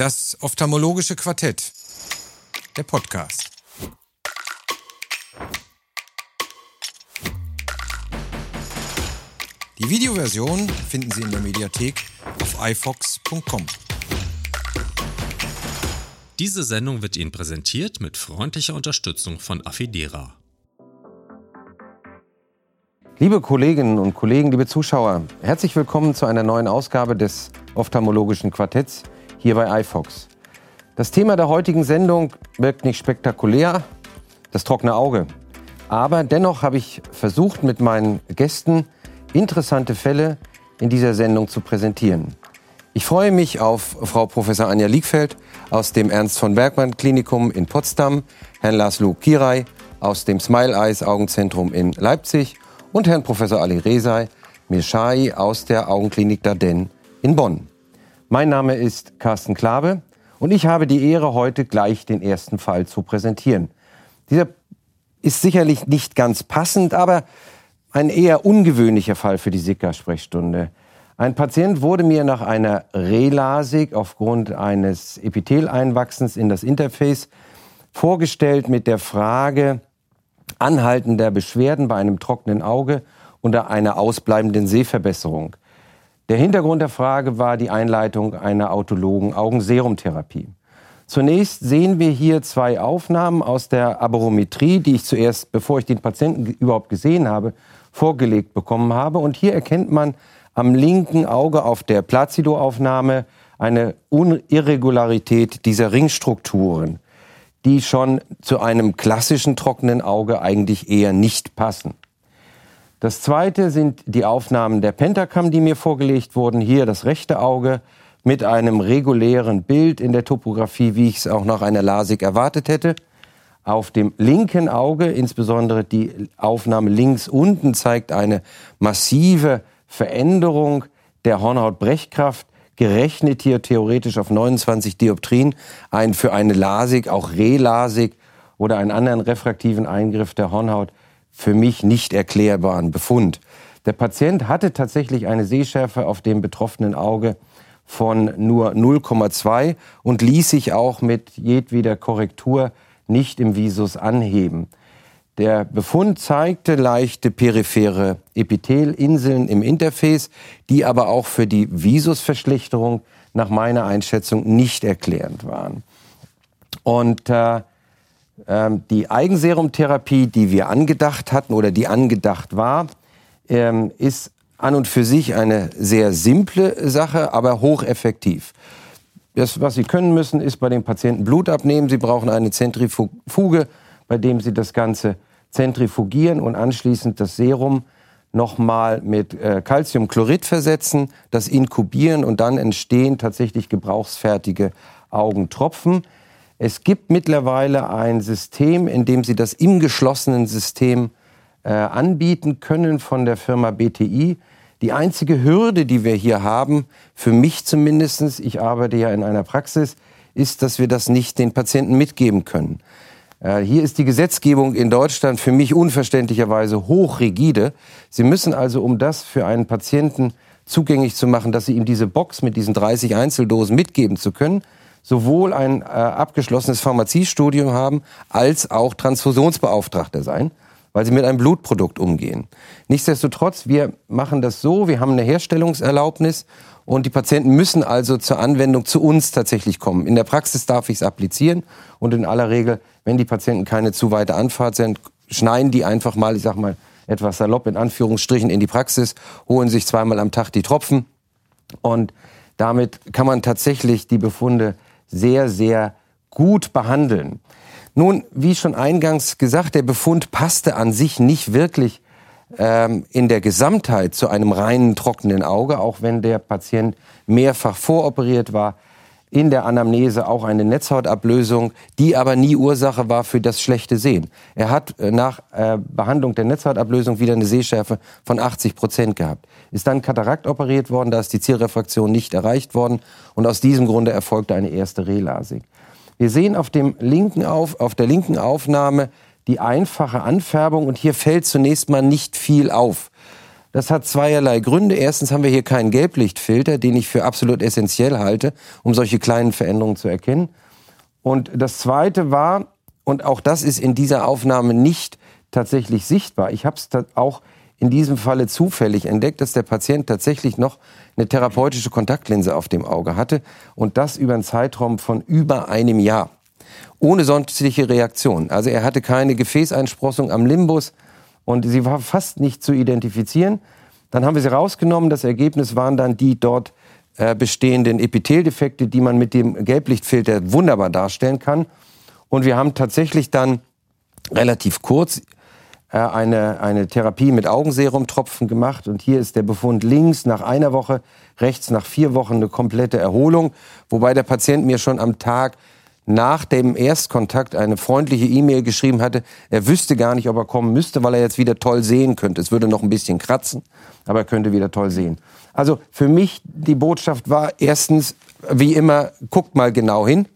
Das ophthalmologische Quartett. Der Podcast. Die Videoversion finden Sie in der Mediathek auf ifox.com. Diese Sendung wird Ihnen präsentiert mit freundlicher Unterstützung von Affidera. Liebe Kolleginnen und Kollegen, liebe Zuschauer, herzlich willkommen zu einer neuen Ausgabe des ophthalmologischen Quartetts hier bei iFox. Das Thema der heutigen Sendung wirkt nicht spektakulär, das trockene Auge. Aber dennoch habe ich versucht, mit meinen Gästen interessante Fälle in dieser Sendung zu präsentieren. Ich freue mich auf Frau Professor Anja Liegfeld aus dem Ernst von Bergmann Klinikum in Potsdam, Herrn Laszlo Kirai aus dem Smile Eyes Augenzentrum in Leipzig und Herrn Professor Ali Rezai Mirshai aus der Augenklinik Darden in Bonn. Mein Name ist Carsten Klabe und ich habe die Ehre, heute gleich den ersten Fall zu präsentieren. Dieser ist sicherlich nicht ganz passend, aber ein eher ungewöhnlicher Fall für die Sicker-Sprechstunde. Ein Patient wurde mir nach einer Relasik aufgrund eines Epitheleinwachsens in das Interface vorgestellt mit der Frage anhaltender Beschwerden bei einem trockenen Auge unter einer ausbleibenden Sehverbesserung. Der Hintergrund der Frage war die Einleitung einer autologen Augenserumtherapie. Zunächst sehen wir hier zwei Aufnahmen aus der Aberometrie, die ich zuerst, bevor ich den Patienten überhaupt gesehen habe, vorgelegt bekommen habe. Und hier erkennt man am linken Auge auf der Placido-Aufnahme eine Irregularität dieser Ringstrukturen, die schon zu einem klassischen trockenen Auge eigentlich eher nicht passen. Das zweite sind die Aufnahmen der Pentacam, die mir vorgelegt wurden. Hier das rechte Auge mit einem regulären Bild in der Topographie, wie ich es auch nach einer LASIK erwartet hätte. Auf dem linken Auge, insbesondere die Aufnahme links unten, zeigt eine massive Veränderung der Hornhautbrechkraft, gerechnet hier theoretisch auf 29 Dioptrien, ein für eine LASIK, auch Relasik oder einen anderen refraktiven Eingriff der Hornhaut für mich nicht erklärbaren Befund. Der Patient hatte tatsächlich eine Sehschärfe auf dem betroffenen Auge von nur 0,2 und ließ sich auch mit jedweder Korrektur nicht im Visus anheben. Der Befund zeigte leichte periphere Epithelinseln im Interface, die aber auch für die Visusverschlechterung nach meiner Einschätzung nicht erklärend waren. Und äh, ähm, die Eigenserumtherapie, die wir angedacht hatten oder die angedacht war, ähm, ist an und für sich eine sehr simple Sache, aber hocheffektiv. Das, was Sie können müssen, ist bei den Patienten Blut abnehmen. Sie brauchen eine Zentrifuge, bei dem Sie das Ganze zentrifugieren und anschließend das Serum nochmal mit äh, Calciumchlorid versetzen, das inkubieren und dann entstehen tatsächlich gebrauchsfertige Augentropfen. Es gibt mittlerweile ein System, in dem Sie das im geschlossenen System äh, anbieten können von der Firma BTI. Die einzige Hürde, die wir hier haben, für mich zumindest, ich arbeite ja in einer Praxis, ist, dass wir das nicht den Patienten mitgeben können. Äh, hier ist die Gesetzgebung in Deutschland für mich unverständlicherweise hochrigide. Sie müssen also, um das für einen Patienten zugänglich zu machen, dass Sie ihm diese Box mit diesen 30 Einzeldosen mitgeben zu können, sowohl ein äh, abgeschlossenes Pharmaziestudium haben, als auch Transfusionsbeauftragter sein, weil sie mit einem Blutprodukt umgehen. Nichtsdestotrotz, wir machen das so, wir haben eine Herstellungserlaubnis und die Patienten müssen also zur Anwendung zu uns tatsächlich kommen. In der Praxis darf ich es applizieren und in aller Regel, wenn die Patienten keine zu weite Anfahrt sind, schneiden die einfach mal, ich sag mal, etwas salopp in Anführungsstrichen in die Praxis, holen sich zweimal am Tag die Tropfen und damit kann man tatsächlich die Befunde sehr, sehr gut behandeln. Nun, wie schon eingangs gesagt, der Befund passte an sich nicht wirklich ähm, in der Gesamtheit zu einem reinen trockenen Auge, auch wenn der Patient mehrfach voroperiert war in der Anamnese auch eine Netzhautablösung, die aber nie Ursache war für das schlechte Sehen. Er hat äh, nach äh, Behandlung der Netzhautablösung wieder eine Sehschärfe von 80 Prozent gehabt. Ist dann Katarakt operiert worden, da ist die Zielrefraktion nicht erreicht worden und aus diesem Grunde erfolgte eine erste Relasik. Wir sehen auf, dem linken auf, auf der linken Aufnahme die einfache Anfärbung und hier fällt zunächst mal nicht viel auf. Das hat zweierlei Gründe. Erstens haben wir hier keinen Gelblichtfilter, den ich für absolut essentiell halte, um solche kleinen Veränderungen zu erkennen. Und das Zweite war, und auch das ist in dieser Aufnahme nicht tatsächlich sichtbar, ich habe es auch in diesem Falle zufällig entdeckt, dass der Patient tatsächlich noch eine therapeutische Kontaktlinse auf dem Auge hatte und das über einen Zeitraum von über einem Jahr. Ohne sonstige Reaktion. Also er hatte keine Gefäßeinsprossung am Limbus und sie war fast nicht zu identifizieren. Dann haben wir sie rausgenommen. Das Ergebnis waren dann die dort äh, bestehenden Epitheldefekte, die man mit dem Gelblichtfilter wunderbar darstellen kann. Und wir haben tatsächlich dann relativ kurz äh, eine, eine Therapie mit Augenserumtropfen gemacht. Und hier ist der Befund links nach einer Woche, rechts nach vier Wochen eine komplette Erholung. Wobei der Patient mir schon am Tag nach dem Erstkontakt eine freundliche E-Mail geschrieben hatte, er wüsste gar nicht, ob er kommen müsste, weil er jetzt wieder toll sehen könnte. Es würde noch ein bisschen kratzen, aber er könnte wieder toll sehen. Also für mich die Botschaft war erstens, wie immer, guckt mal genau hin.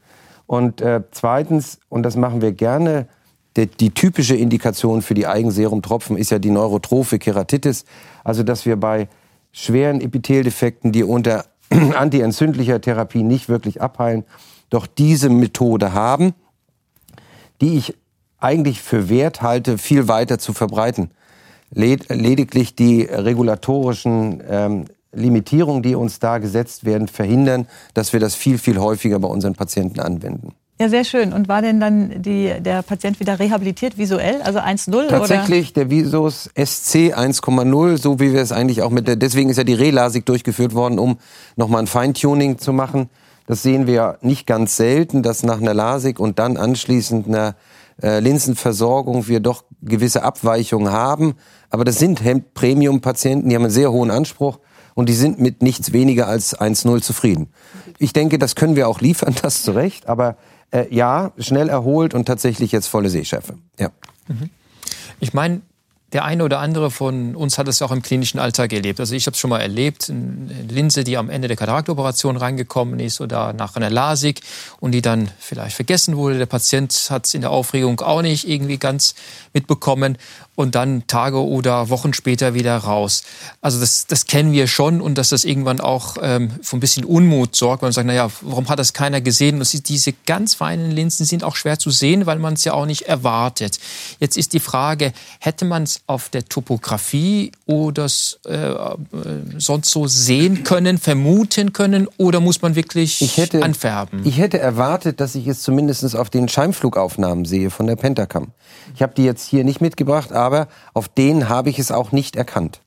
Und äh, zweitens, und das machen wir gerne, die, die typische Indikation für die Eigenserumtropfen ist ja die neurotrophe Keratitis. Also dass wir bei schweren Epitheldefekten, die unter antientzündlicher Therapie nicht wirklich abheilen, doch diese Methode haben, die ich eigentlich für wert halte, viel weiter zu verbreiten. Led lediglich die regulatorischen ähm, Limitierungen, die uns da gesetzt werden, verhindern, dass wir das viel, viel häufiger bei unseren Patienten anwenden. Ja, sehr schön. Und war denn dann die, der Patient wieder rehabilitiert visuell, also 1.0? Tatsächlich, oder? der Visus SC 1,0, so wie wir es eigentlich auch mit der, deswegen ist ja die Relasik durchgeführt worden, um nochmal ein Feintuning zu machen. Das sehen wir nicht ganz selten, dass nach einer Lasik und dann anschließend einer äh, Linsenversorgung wir doch gewisse Abweichungen haben. Aber das sind Premium-Patienten, die haben einen sehr hohen Anspruch und die sind mit nichts weniger als 1-0 zufrieden. Ich denke, das können wir auch liefern, das zu Recht. Aber äh, ja, schnell erholt und tatsächlich jetzt volle Sehschärfe. Ja. Ich meine, der eine oder andere von uns hat es auch im klinischen Alltag erlebt. Also ich habe es schon mal erlebt, eine Linse, die am Ende der Kataraktoperation reingekommen ist oder nach einer Lasik und die dann vielleicht vergessen wurde. Der Patient hat es in der Aufregung auch nicht irgendwie ganz mitbekommen und dann Tage oder Wochen später wieder raus. Also das, das kennen wir schon und dass das irgendwann auch ähm, für ein bisschen Unmut sorgt, weil man sagt, naja, warum hat das keiner gesehen? Und diese ganz feinen Linsen sind auch schwer zu sehen, weil man es ja auch nicht erwartet. Jetzt ist die Frage, hätte man es auf der Topografie oder äh, sonst so sehen können, vermuten können oder muss man wirklich ich hätte, anfärben? Ich hätte erwartet, dass ich es zumindest auf den Scheinflugaufnahmen sehe von der Pentacam. Ich habe die jetzt hier nicht mitgebracht, aber auf denen habe ich es auch nicht erkannt.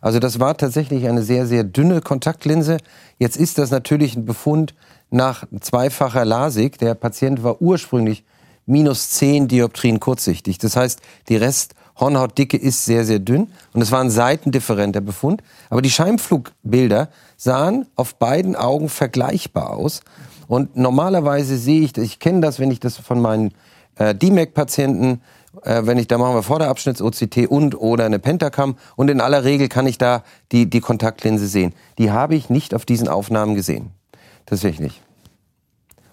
Also das war tatsächlich eine sehr, sehr dünne Kontaktlinse. Jetzt ist das natürlich ein Befund nach zweifacher Lasik. Der Patient war ursprünglich minus 10 Dioptrien kurzsichtig. Das heißt, die Resthornhautdicke ist sehr, sehr dünn und es war ein seitendifferenter Befund. Aber die Scheinflugbilder sahen auf beiden Augen vergleichbar aus. Und normalerweise sehe ich, ich kenne das, wenn ich das von meinen äh, DMAC-Patienten äh, wenn ich, da machen wir Vorderabschnitts-OCT und oder eine Pentacam und in aller Regel kann ich da die, die Kontaktlinse sehen. Die habe ich nicht auf diesen Aufnahmen gesehen. Tatsächlich.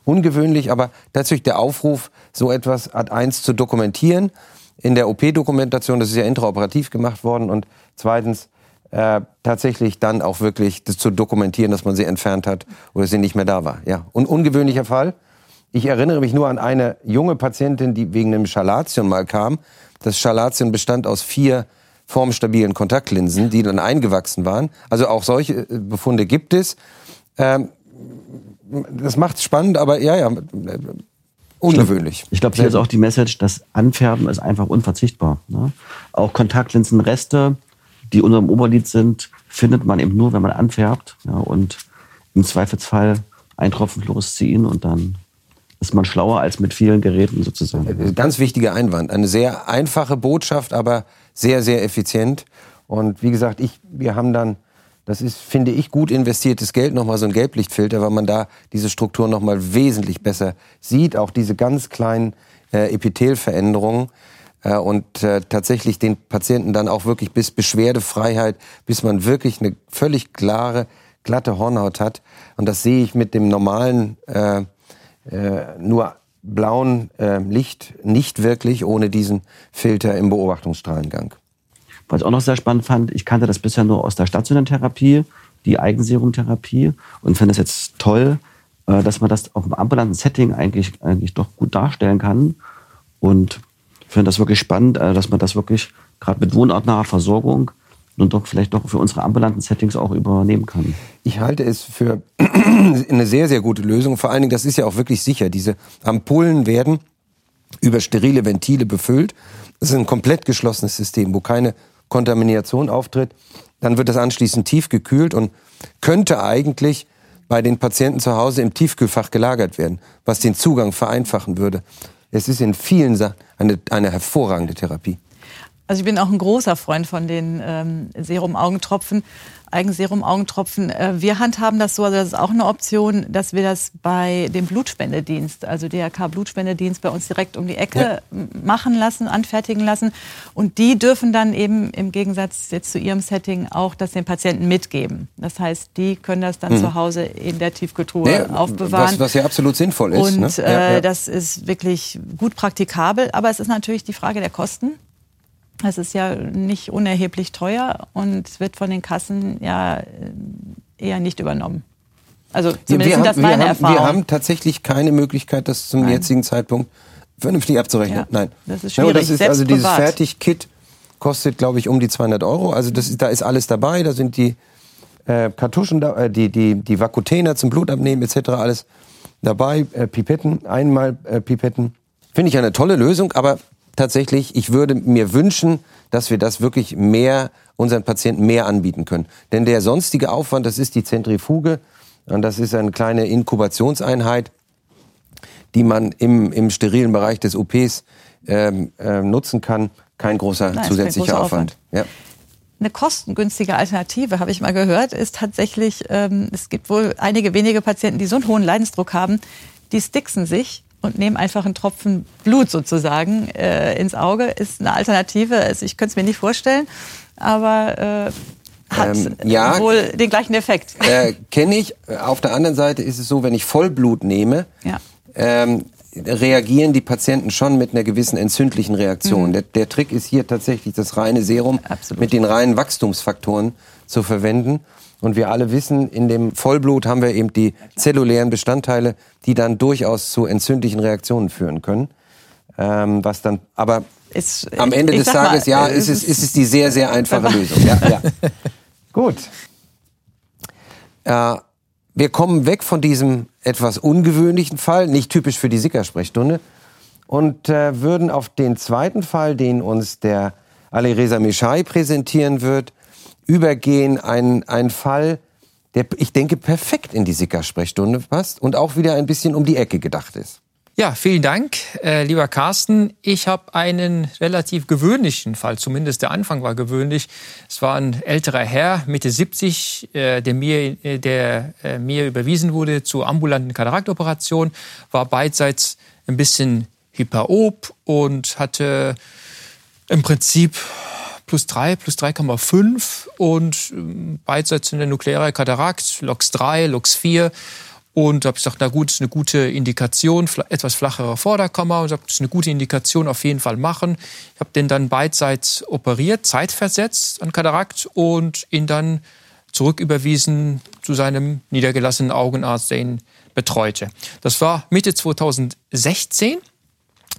Ungewöhnlich, aber tatsächlich der Aufruf, so etwas Art 1 zu dokumentieren. In der OP-Dokumentation, das ist ja intraoperativ gemacht worden und zweitens äh, tatsächlich dann auch wirklich das zu dokumentieren, dass man sie entfernt hat oder sie nicht mehr da war. Ja, und ungewöhnlicher Fall. Ich erinnere mich nur an eine junge Patientin, die wegen einem Schalation mal kam. Das Schalation bestand aus vier formstabilen Kontaktlinsen, die dann eingewachsen waren. Also auch solche äh, Befunde gibt es. Ähm, das macht es spannend, aber ja, ja, ungewöhnlich. Ich glaube, glaub, hier ist auch die Message, das Anfärben ist einfach unverzichtbar. Ne? Auch Kontaktlinsenreste, die unter dem Oberlid sind, findet man eben nur, wenn man anfärbt. Ja, und im Zweifelsfall ein Tropfen Fluorescein und dann ist man schlauer als mit vielen Geräten sozusagen. Äh, ganz wichtiger Einwand. Eine sehr einfache Botschaft, aber sehr, sehr effizient. Und wie gesagt, ich, wir haben dann, das ist, finde ich, gut investiertes Geld, nochmal so ein Gelblichtfilter, weil man da diese Struktur nochmal wesentlich besser sieht. Auch diese ganz kleinen äh, Epithelveränderungen. Äh, und äh, tatsächlich den Patienten dann auch wirklich bis Beschwerdefreiheit, bis man wirklich eine völlig klare, glatte Hornhaut hat. Und das sehe ich mit dem normalen äh, äh, nur blauen äh, Licht nicht wirklich ohne diesen Filter im Beobachtungsstrahlengang. Was ich auch noch sehr spannend fand, ich kannte das bisher nur aus der stationären Therapie, die Eigenserumtherapie und finde es jetzt toll, äh, dass man das auf dem ambulanten Setting eigentlich, eigentlich doch gut darstellen kann. Und finde das wirklich spannend, äh, dass man das wirklich gerade mit wohnortnaher Versorgung und doch vielleicht doch für unsere ambulanten Settings auch übernehmen kann. Ich halte es für eine sehr, sehr gute Lösung. Vor allen Dingen, das ist ja auch wirklich sicher. Diese Ampullen werden über sterile Ventile befüllt. Das ist ein komplett geschlossenes System, wo keine Kontamination auftritt. Dann wird das anschließend tief gekühlt und könnte eigentlich bei den Patienten zu Hause im Tiefkühlfach gelagert werden, was den Zugang vereinfachen würde. Es ist in vielen Sachen eine, eine hervorragende Therapie. Also ich bin auch ein großer Freund von den ähm, Serum-Augentropfen, Eigenserum-Augentropfen. Äh, wir handhaben das so, also das ist auch eine Option, dass wir das bei dem Blutspendedienst, also DRK-Blutspendedienst bei uns direkt um die Ecke ja. machen lassen, anfertigen lassen. Und die dürfen dann eben im Gegensatz jetzt zu ihrem Setting auch das den Patienten mitgeben. Das heißt, die können das dann mhm. zu Hause in der Tiefkühltruhe ja, aufbewahren. Was, was, ja absolut sinnvoll ist. Und ne? ja, äh, das ist wirklich gut praktikabel. Aber es ist natürlich die Frage der Kosten. Es ist ja nicht unerheblich teuer und wird von den Kassen ja äh, eher nicht übernommen. Also zumindest wir das haben, meine wir Erfahrung. wir haben tatsächlich keine Möglichkeit, das zum Nein. jetzigen Zeitpunkt vernünftig abzurechnen. Ja, Nein. Das ist schwierig. Ja, das ist, also dieses Fertig-Kit kostet, glaube ich, um die 200 Euro. Also das ist, da ist alles dabei. Da sind die äh, Kartuschen, da, äh, die, die, die Vakutener zum Blutabnehmen etc. alles dabei. Äh, Pipetten, einmal äh, Pipetten. Finde ich eine tolle Lösung, aber tatsächlich, ich würde mir wünschen, dass wir das wirklich mehr unseren Patienten mehr anbieten können. Denn der sonstige Aufwand, das ist die Zentrifuge und das ist eine kleine Inkubationseinheit, die man im, im sterilen Bereich des OPs ähm, äh, nutzen kann. Kein großer Nein, zusätzlicher kein Aufwand. Aufwand. Ja. Eine kostengünstige Alternative, habe ich mal gehört, ist tatsächlich, ähm, es gibt wohl einige wenige Patienten, die so einen hohen Leidensdruck haben, die sticksen sich und nehmen einfach einen Tropfen Blut sozusagen äh, ins Auge. Ist eine Alternative. Also ich könnte es mir nicht vorstellen, aber äh, hat ähm, ja, wohl den gleichen Effekt. Äh, Kenne ich. Auf der anderen Seite ist es so, wenn ich Vollblut nehme, ja. ähm, reagieren die Patienten schon mit einer gewissen entzündlichen Reaktion. Mhm. Der, der, Trick ist hier tatsächlich das reine Serum Absolut. mit den reinen Wachstumsfaktoren zu verwenden. Und wir alle wissen, in dem Vollblut haben wir eben die zellulären Bestandteile, die dann durchaus zu entzündlichen Reaktionen führen können. Ähm, was dann, aber ist, am Ende des Tages, mal, ja, ist es, ist es die sehr, sehr einfache Lösung. Ja, ja. Gut. Äh, wir kommen weg von diesem etwas ungewöhnlichen Fall, nicht typisch für die Sicker-Sprechstunde, und äh, würden auf den zweiten Fall, den uns der Alireza Meshai präsentieren wird, übergehen. Ein, ein Fall, der, ich denke, perfekt in die Sicker-Sprechstunde passt und auch wieder ein bisschen um die Ecke gedacht ist. Ja, vielen Dank, äh, lieber Carsten. Ich habe einen relativ gewöhnlichen Fall, zumindest der Anfang war gewöhnlich. Es war ein älterer Herr, Mitte 70, äh, der, mir, äh, der äh, mir überwiesen wurde zur ambulanten Kataraktoperation, war beidseits ein bisschen hyperop und hatte im Prinzip plus 3, plus 3,5 und ähm, beidseits eine nukleare Katarakt, LOX 3, LOX 4. Und habe ich gesagt, na gut, ist eine gute Indikation, etwas flacherer Vorderkammer. Und habe ist eine gute Indikation, auf jeden Fall machen. Ich habe den dann beidseits operiert, zeitversetzt an Katarakt und ihn dann zurücküberwiesen zu seinem niedergelassenen Augenarzt, der ihn betreute. Das war Mitte 2016.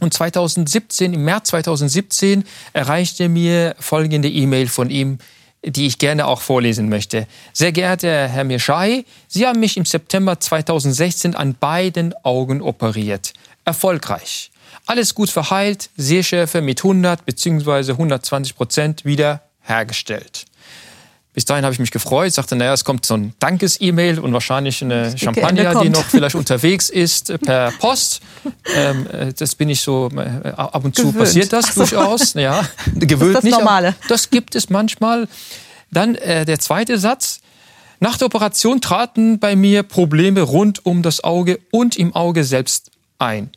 Und 2017, im März 2017, erreichte mir folgende E-Mail von ihm, die ich gerne auch vorlesen möchte. Sehr geehrter Herr Mirschai, Sie haben mich im September 2016 an beiden Augen operiert. Erfolgreich. Alles gut verheilt, Sehschärfe mit 100 bzw. 120 Prozent wieder hergestellt. Bis dahin habe ich mich gefreut, sagte, naja, es kommt so ein Dankes-E-Mail und wahrscheinlich eine Champagner, die noch vielleicht unterwegs ist äh, per Post. Ähm, äh, das bin ich so, äh, ab und zu gewöhnt. passiert das so. durchaus. Ja, gewöhnt das nicht. Normale. Das gibt es manchmal. Dann äh, der zweite Satz. Nach der Operation traten bei mir Probleme rund um das Auge und im Auge selbst ein.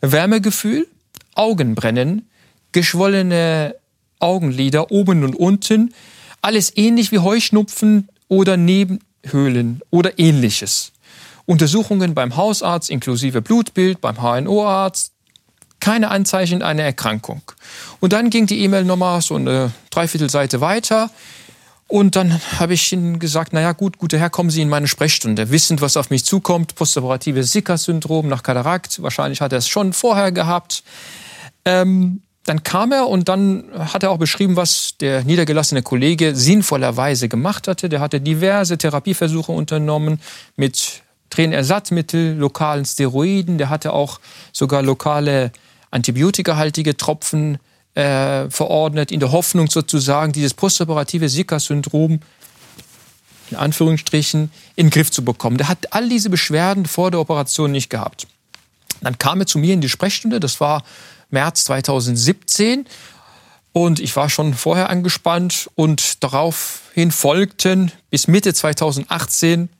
Wärmegefühl, Augenbrennen, geschwollene Augenlider oben und unten, alles ähnlich wie Heuschnupfen oder Nebenhöhlen oder ähnliches. Untersuchungen beim Hausarzt inklusive Blutbild, beim HNO-Arzt, keine Anzeichen einer Erkrankung. Und dann ging die E-Mail nochmal so eine Dreiviertelseite weiter. Und dann habe ich ihnen gesagt, naja gut, guter Herr, kommen Sie in meine Sprechstunde, wissend, was auf mich zukommt, postoperatives Zika-Syndrom nach Katarakt, wahrscheinlich hat er es schon vorher gehabt. Ähm, dann kam er und dann hat er auch beschrieben, was der niedergelassene Kollege sinnvollerweise gemacht hatte. Der hatte diverse Therapieversuche unternommen mit Tränenersatzmittel, lokalen Steroiden. Der hatte auch sogar lokale antibiotikahaltige Tropfen äh, verordnet, in der Hoffnung sozusagen, dieses postoperative Zika-Syndrom in Anführungsstrichen in den Griff zu bekommen. Der hat all diese Beschwerden vor der Operation nicht gehabt. Dann kam er zu mir in die Sprechstunde, das war März 2017. Und ich war schon vorher angespannt und daraufhin folgten bis Mitte 2018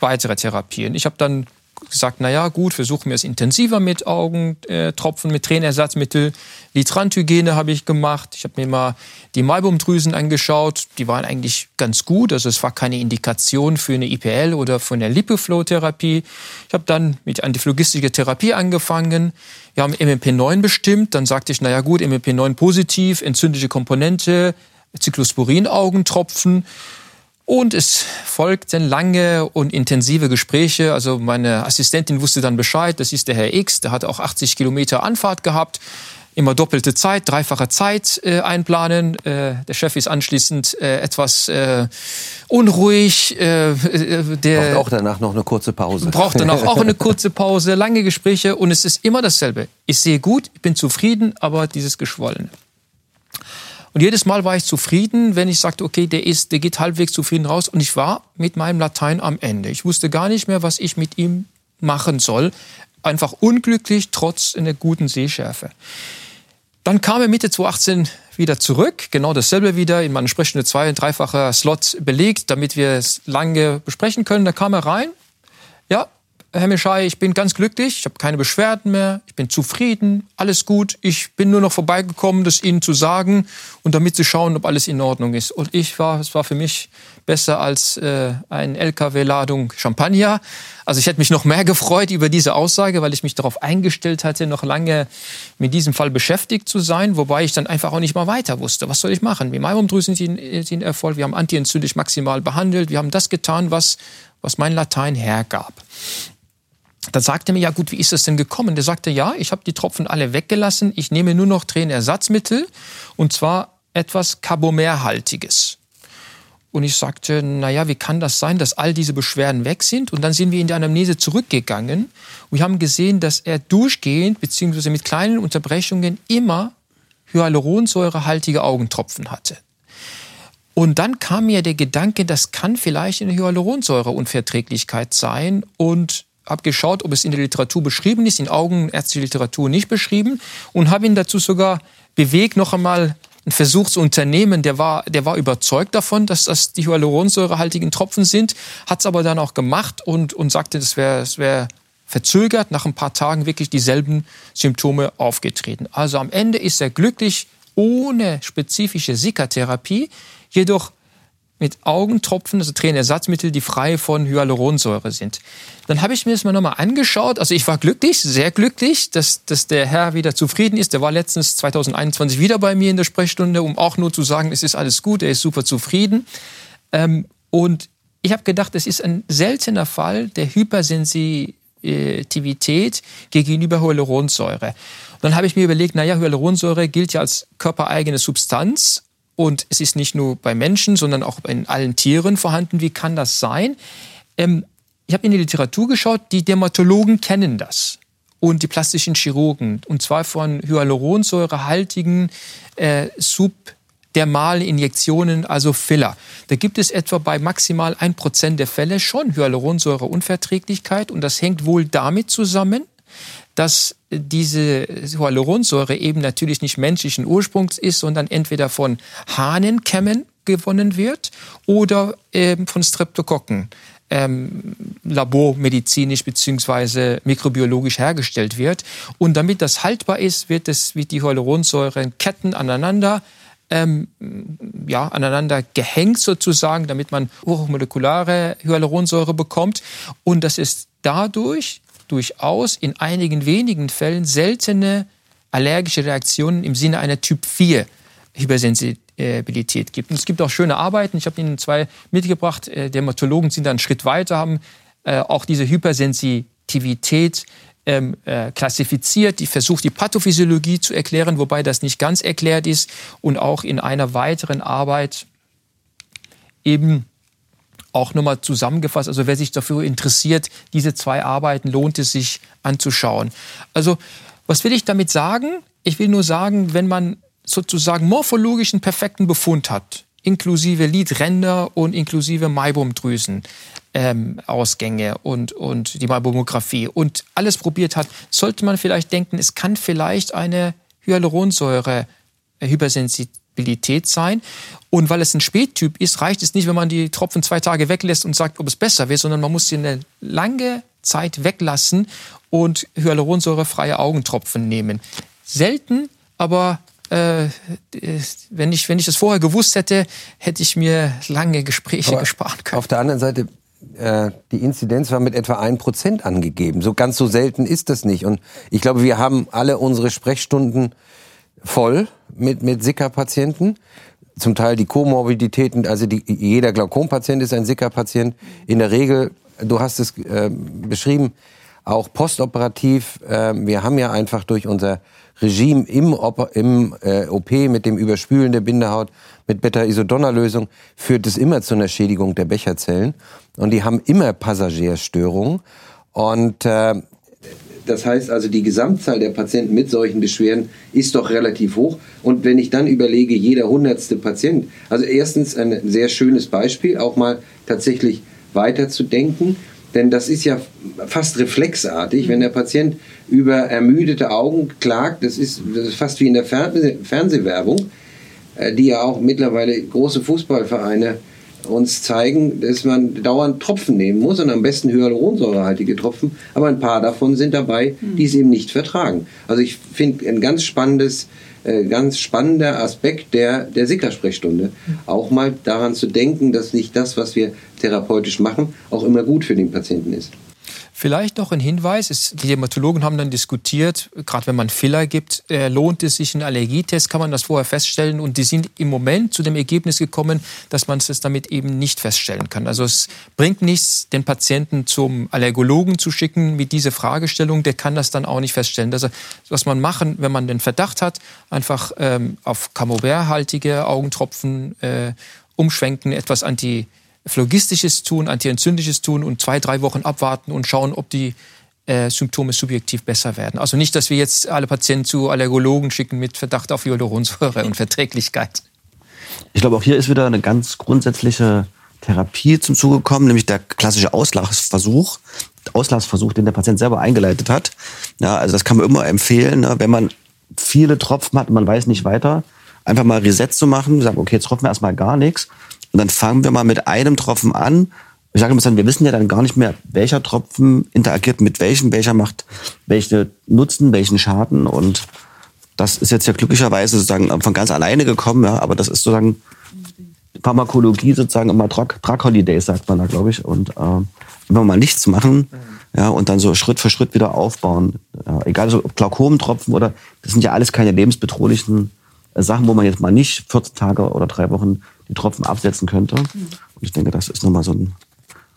weitere Therapien. Ich habe dann gesagt, na ja, gut, versuchen wir es intensiver mit Augentropfen, mit Tränenersatzmittel. Litranthygiene habe ich gemacht. Ich habe mir mal die Maibumdrüsen angeschaut. Die waren eigentlich ganz gut. Also es war keine Indikation für eine IPL oder für eine Lipoflow-Therapie. Ich habe dann mit antiphlogistischer Therapie angefangen. Wir haben MMP9 bestimmt. Dann sagte ich, na ja, gut, MMP9 positiv, entzündliche Komponente, Cyclosporin-Augentropfen. Und es folgten lange und intensive Gespräche. Also meine Assistentin wusste dann Bescheid, das ist der Herr X, der hat auch 80 Kilometer Anfahrt gehabt. Immer doppelte Zeit, dreifache Zeit äh, einplanen. Äh, der Chef ist anschließend äh, etwas äh, unruhig. Äh, äh, der braucht auch danach noch eine kurze Pause. Braucht danach auch eine kurze Pause, lange Gespräche und es ist immer dasselbe. Ich sehe gut, ich bin zufrieden, aber dieses Geschwollene. Und jedes Mal war ich zufrieden, wenn ich sagte, okay, der ist, der geht halbwegs zufrieden raus. Und ich war mit meinem Latein am Ende. Ich wusste gar nicht mehr, was ich mit ihm machen soll. Einfach unglücklich, trotz einer guten Sehschärfe. Dann kam er Mitte 2018 wieder zurück, genau dasselbe wieder, in meinem Sprechstunde zwei, dreifacher Slot belegt, damit wir es lange besprechen können. Da kam er rein. Ja, Herr Mischai, ich bin ganz glücklich, ich habe keine Beschwerden mehr, ich bin zufrieden, alles gut. Ich bin nur noch vorbeigekommen, das Ihnen zu sagen und damit Sie schauen, ob alles in Ordnung ist. Und ich war, es war für mich besser als äh, ein LKW-Ladung Champagner. Also ich hätte mich noch mehr gefreut über diese Aussage, weil ich mich darauf eingestellt hatte, noch lange mit diesem Fall beschäftigt zu sein, wobei ich dann einfach auch nicht mal weiter wusste. Was soll ich machen? Die Maibumdrüsen sind, sind Erfolg, wir haben antientzündlich maximal behandelt, wir haben das getan, was, was mein Latein hergab. Dann sagte er mir, ja gut, wie ist das denn gekommen? Der sagte, ja, ich habe die Tropfen alle weggelassen, ich nehme nur noch Tränenersatzmittel und zwar etwas Carbomerhaltiges. Und ich sagte, naja, wie kann das sein, dass all diese Beschwerden weg sind? Und dann sind wir in die Anamnese zurückgegangen und wir haben gesehen, dass er durchgehend beziehungsweise mit kleinen Unterbrechungen immer hyaluronsäurehaltige Augentropfen hatte. Und dann kam mir der Gedanke, das kann vielleicht eine Hyaluronsäureunverträglichkeit sein und habe geschaut, ob es in der Literatur beschrieben ist, in augenärztlicher Literatur nicht beschrieben und habe ihn dazu sogar bewegt, noch einmal einen Versuch zu unternehmen. Der war, der war überzeugt davon, dass das die hyaluronsäurehaltigen Tropfen sind, hat es aber dann auch gemacht und, und sagte, das wäre das wär verzögert, nach ein paar Tagen wirklich dieselben Symptome aufgetreten. Also am Ende ist er glücklich ohne spezifische Zika-Therapie, jedoch mit Augentropfen, also Tränenersatzmittel, die frei von Hyaluronsäure sind. Dann habe ich mir das mal nochmal angeschaut. Also ich war glücklich, sehr glücklich, dass, dass der Herr wieder zufrieden ist. Der war letztens 2021 wieder bei mir in der Sprechstunde, um auch nur zu sagen, es ist alles gut, er ist super zufrieden. Ähm, und ich habe gedacht, es ist ein seltener Fall der Hypersensitivität gegenüber Hyaluronsäure. Dann habe ich mir überlegt, naja, Hyaluronsäure gilt ja als körpereigene Substanz und es ist nicht nur bei Menschen, sondern auch in allen Tieren vorhanden. Wie kann das sein? Ähm, ich habe in die Literatur geschaut, die Dermatologen kennen das und die plastischen Chirurgen. Und zwar von hyaluronsäurehaltigen äh, subdermalen Injektionen, also Filler. Da gibt es etwa bei maximal 1% der Fälle schon Hyaluronsäureunverträglichkeit. Und das hängt wohl damit zusammen, dass diese Hyaluronsäure eben natürlich nicht menschlichen Ursprungs ist, sondern entweder von Hahnenkämmen gewonnen wird oder eben von Streptokokken ähm, labormedizinisch bzw. mikrobiologisch hergestellt wird. Und damit das haltbar ist, wird, es, wird die Hyaluronsäurenketten aneinander ähm, ja, aneinander gehängt sozusagen, damit man hochmolekulare Hyaluronsäure bekommt. Und das ist dadurch durchaus in einigen wenigen Fällen seltene allergische Reaktionen im Sinne einer Typ 4 Hypersensibilität gibt. Und es gibt auch schöne Arbeiten, ich habe Ihnen zwei mitgebracht, äh, Dermatologen sind da einen Schritt weiter, haben äh, auch diese Hypersensitivität ähm, äh, klassifiziert, die versucht, die Pathophysiologie zu erklären, wobei das nicht ganz erklärt ist. Und auch in einer weiteren Arbeit eben auch nochmal zusammengefasst. Also wer sich dafür interessiert, diese zwei Arbeiten lohnt es sich anzuschauen. Also was will ich damit sagen? Ich will nur sagen, wenn man sozusagen morphologischen perfekten Befund hat, inklusive Lidränder und inklusive Maibumdrüsen, ähm, Ausgänge und, und die Malbomographie und alles probiert hat, sollte man vielleicht denken, es kann vielleicht eine Hyaluronsäure äh, Hypersensibilität sein. Und weil es ein Spättyp ist, reicht es nicht, wenn man die Tropfen zwei Tage weglässt und sagt, ob es besser wird, sondern man muss sie eine lange Zeit weglassen und hyaluronsäurefreie Augentropfen nehmen. Selten, aber äh, wenn, ich, wenn ich das vorher gewusst hätte, hätte ich mir lange Gespräche aber gesparen können. Auf der anderen Seite äh, die Inzidenz war mit etwa ein Prozent angegeben. So ganz so selten ist das nicht. Und ich glaube, wir haben alle unsere Sprechstunden voll mit, mit Zika-Patienten. Zum Teil die Komorbiditäten, also die, jeder Glaukompatient ist ein Zika-Patient. In der Regel, du hast es äh, beschrieben, auch postoperativ. Äh, wir haben ja einfach durch unser Regime im, im äh, OP mit dem Überspülen der Bindehaut mit Beta-Isodonna-Lösung führt es immer zu einer Schädigung der Becherzellen. Und die haben immer Passagierstörungen. Und äh, das heißt also, die Gesamtzahl der Patienten mit solchen Beschwerden ist doch relativ hoch. Und wenn ich dann überlege, jeder hundertste Patient, also erstens ein sehr schönes Beispiel, auch mal tatsächlich weiterzudenken. Denn das ist ja fast reflexartig, wenn der Patient über ermüdete Augen klagt. Das ist, das ist fast wie in der Fernseh Fernsehwerbung, äh, die ja auch mittlerweile große Fußballvereine uns zeigen, dass man dauernd Tropfen nehmen muss und am besten hyaluronsäurehaltige Tropfen. Aber ein paar davon sind dabei, die es eben nicht vertragen. Also ich finde ein ganz spannendes äh, ganz spannender Aspekt der, der Sickersprechstunde. Auch mal daran zu denken, dass nicht das, was wir therapeutisch machen, auch immer gut für den Patienten ist. Vielleicht noch ein Hinweis, es, die Dermatologen haben dann diskutiert, gerade wenn man Filler gibt, äh, lohnt es sich ein Allergietest, kann man das vorher feststellen und die sind im Moment zu dem Ergebnis gekommen, dass man es damit eben nicht feststellen kann. Also es bringt nichts, den Patienten zum Allergologen zu schicken mit dieser Fragestellung, der kann das dann auch nicht feststellen. Also was man machen, wenn man den Verdacht hat, einfach ähm, auf Camembert-haltige Augentropfen äh, umschwenken, etwas anti Phlogistisches tun, antientzündliches tun und zwei, drei Wochen abwarten und schauen, ob die äh, Symptome subjektiv besser werden. Also nicht, dass wir jetzt alle Patienten zu Allergologen schicken mit Verdacht auf Hyaluronsäure und Verträglichkeit. Ich glaube, auch hier ist wieder eine ganz grundsätzliche Therapie zum Zuge gekommen, nämlich der klassische Auslassversuch, Auslassversuch, den der Patient selber eingeleitet hat. Ja, also das kann man immer empfehlen, ne, wenn man viele Tropfen hat und man weiß nicht weiter, einfach mal Reset zu machen, sagen, okay, jetzt tropfen wir erstmal gar nichts und dann fangen wir mal mit einem Tropfen an. Ich sage immer dann, wir wissen ja dann gar nicht mehr, welcher Tropfen interagiert mit welchem, welcher macht welche Nutzen, welchen Schaden. Und das ist jetzt ja glücklicherweise sozusagen von ganz alleine gekommen, ja, aber das ist sozusagen Pharmakologie sozusagen immer Drug, Drug Holidays, sagt man da, glaube ich. Und äh, immer mal nichts machen, ja, und dann so Schritt für Schritt wieder aufbauen. Ja, egal so ob Glaukomtropfen oder das sind ja alles keine lebensbedrohlichen äh, Sachen, wo man jetzt mal nicht 14 Tage oder drei Wochen die Tropfen absetzen könnte. Und ich denke, das ist nochmal so ein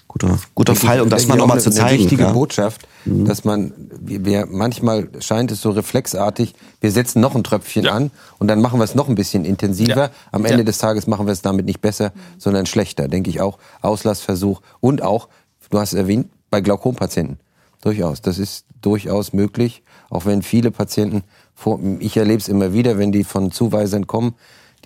guter, guter Fall, um das mal nochmal zu zeigen. Eine wichtige ja. Botschaft, mhm. dass man, wir, wir, manchmal scheint es so reflexartig, wir setzen noch ein Tröpfchen ja. an und dann machen wir es noch ein bisschen intensiver. Ja. Am Ende des Tages machen wir es damit nicht besser, sondern schlechter, denke ich auch. Auslassversuch und auch, du hast erwähnt, bei Glaukompatienten. Durchaus. Das ist durchaus möglich, auch wenn viele Patienten, vor, ich erlebe es immer wieder, wenn die von Zuweisern kommen,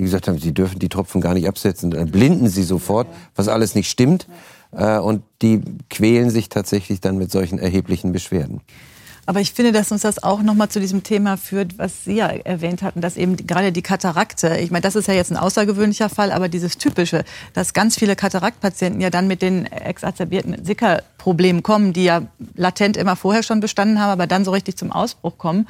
die gesagt haben, sie dürfen die Tropfen gar nicht absetzen. Dann blinden sie sofort, was alles nicht stimmt. Äh, und die quälen sich tatsächlich dann mit solchen erheblichen Beschwerden. Aber ich finde, dass uns das auch nochmal zu diesem Thema führt, was Sie ja erwähnt hatten, dass eben gerade die Katarakte, ich meine, das ist ja jetzt ein außergewöhnlicher Fall, aber dieses typische, dass ganz viele Kataraktpatienten ja dann mit den exacerbierten Sickerproblemen kommen, die ja latent immer vorher schon bestanden haben, aber dann so richtig zum Ausbruch kommen,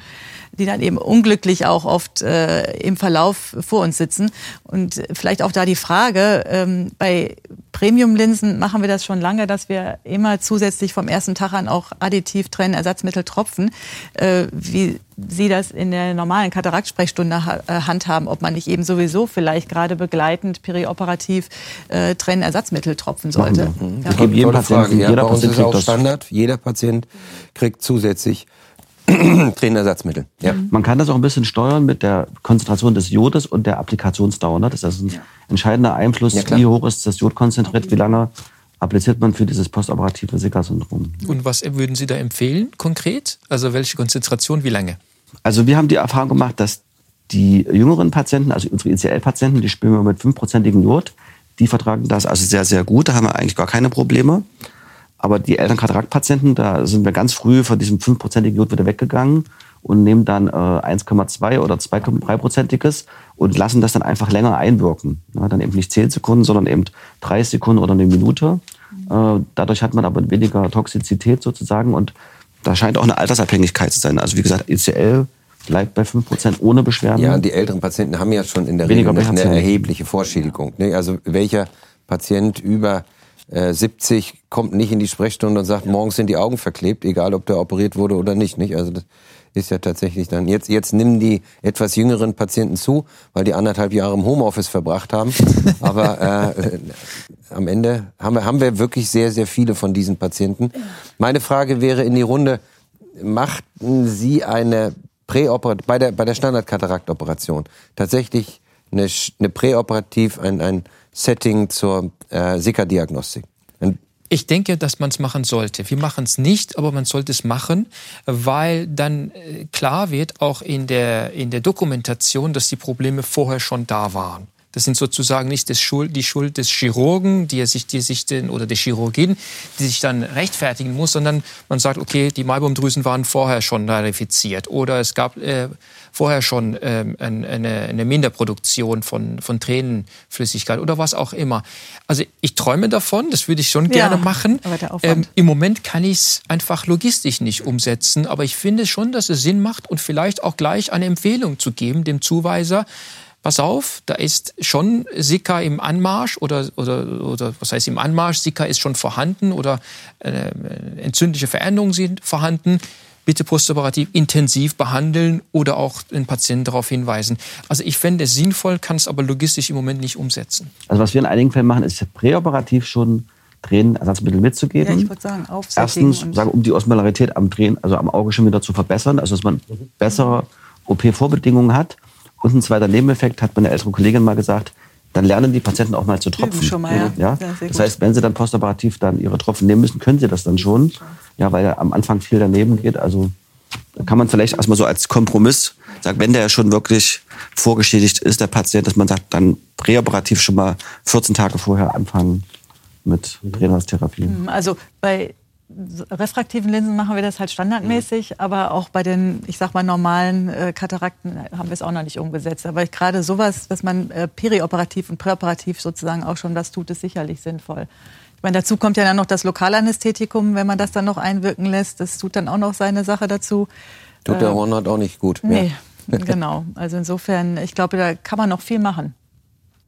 die dann eben unglücklich auch oft äh, im Verlauf vor uns sitzen. Und vielleicht auch da die Frage, ähm, bei Premium-Linsen machen wir das schon lange, dass wir immer zusätzlich vom ersten Tag an auch additiv Tränenерsatzmittel tropfen. Äh, wie Sie das in der normalen Kataraktsprechstunde äh, handhaben, ob man nicht eben sowieso vielleicht gerade begleitend perioperativ äh, Tränenersatzmittel tropfen sollte. Mhm. Ja. Ich gebe jedem Patienten, ja, jeder bei uns ist auch Standard. Jeder Patient kriegt zusätzlich Tränenersatzmittel. Ja. Mhm. Man kann das auch ein bisschen steuern mit der Konzentration des Jodes und der Applikationsdauer. Ne? Das ist ein ja. entscheidender Einfluss, ja, wie hoch ist das Jod konzentriert, wie lange appliziert man für dieses postoperative Sika-Syndrom. Und was würden Sie da empfehlen konkret? Also welche Konzentration, wie lange? Also wir haben die Erfahrung gemacht, dass die jüngeren Patienten, also unsere ICL-Patienten, die spielen wir mit 5%igem Jod, die vertragen das also sehr, sehr gut. Da haben wir eigentlich gar keine Probleme. Aber die älteren Kataraktpatienten, da sind wir ganz früh von diesem 5%igen Jod wieder weggegangen und nehmen dann äh, 1,2 oder 2,3%iges und lassen das dann einfach länger einwirken. Ja, dann eben nicht 10 Sekunden, sondern eben 30 Sekunden oder eine Minute. Äh, dadurch hat man aber weniger Toxizität sozusagen und da scheint auch eine Altersabhängigkeit zu sein. Also wie gesagt, ECL bleibt bei 5% ohne Beschwerden. Ja, die älteren Patienten haben ja schon in der Regel eine erhebliche Vorschädigung. Ne? Also welcher Patient über 70 äh, kommt nicht in die Sprechstunde und sagt, morgens sind die Augen verklebt, egal ob der operiert wurde oder nicht. nicht? Also das ist ja tatsächlich dann. Jetzt, jetzt nehmen die etwas jüngeren Patienten zu, weil die anderthalb Jahre im Homeoffice verbracht haben. Aber äh, am Ende haben wir, haben wir wirklich sehr, sehr viele von diesen Patienten. Meine Frage wäre in die Runde, machten Sie eine Präoperat bei der, bei der Standardkataraktoperation tatsächlich eine, eine präoperativ, ein, ein Setting zur äh, Sika-Diagnostik? Ich denke, dass man es machen sollte. Wir machen es nicht, aber man sollte es machen, weil dann äh, klar wird, auch in der, in der Dokumentation, dass die Probleme vorher schon da waren. Das sind sozusagen nicht das Schuld, die Schuld des Chirurgen, die er sich, die sich den, oder der Chirurgin, die sich dann rechtfertigen muss, sondern man sagt, okay, die Maibomdrüsen waren vorher schon rarifiziert oder es gab äh, vorher schon ähm, eine, eine Minderproduktion von, von Tränenflüssigkeit oder was auch immer. Also ich träume davon, das würde ich schon ja, gerne machen. Ähm, Im Moment kann ich es einfach logistisch nicht umsetzen, aber ich finde schon, dass es Sinn macht und vielleicht auch gleich eine Empfehlung zu geben dem Zuweiser, pass auf, da ist schon Sika im Anmarsch oder, oder, oder was heißt im Anmarsch, Sika ist schon vorhanden oder äh, entzündliche Veränderungen sind vorhanden. Bitte postoperativ intensiv behandeln oder auch den Patienten darauf hinweisen. Also ich fände es sinnvoll, kann es aber logistisch im Moment nicht umsetzen. Also was wir in einigen Fällen machen, ist präoperativ schon Tränenersatzmittel mitzugeben. Ja, ich würde sagen, Erstens, sagen, um die Osmolarität am Tränen, also am Auge schon wieder zu verbessern, also dass man bessere OP-Vorbedingungen hat. Und ein zweiter Nebeneffekt hat meine ältere Kollegin mal gesagt, dann lernen die Patienten auch mal zu tropfen. Schon mal, ja. ja? Das heißt, wenn sie dann postoperativ dann ihre Tropfen nehmen müssen, können sie das dann schon. Ja, weil ja am Anfang viel daneben geht. Also da kann man vielleicht erstmal so als Kompromiss sagen, wenn der schon wirklich vorgeschädigt ist, der Patient, dass man sagt, dann präoperativ schon mal 14 Tage vorher anfangen mit Trainerstherapie. Also bei refraktiven Linsen machen wir das halt standardmäßig, mhm. aber auch bei den, ich sag mal, normalen äh, Katarakten haben wir es auch noch nicht umgesetzt. Aber gerade sowas, dass man äh, perioperativ und präoperativ sozusagen auch schon was tut, ist sicherlich sinnvoll. Ich meine, dazu kommt ja dann noch das Lokalanästhetikum, wenn man das dann noch einwirken lässt. Das tut dann auch noch seine Sache dazu. Tut der Hornhaut äh, auch nicht gut. Nee, ja. genau. Also insofern, ich glaube, da kann man noch viel machen.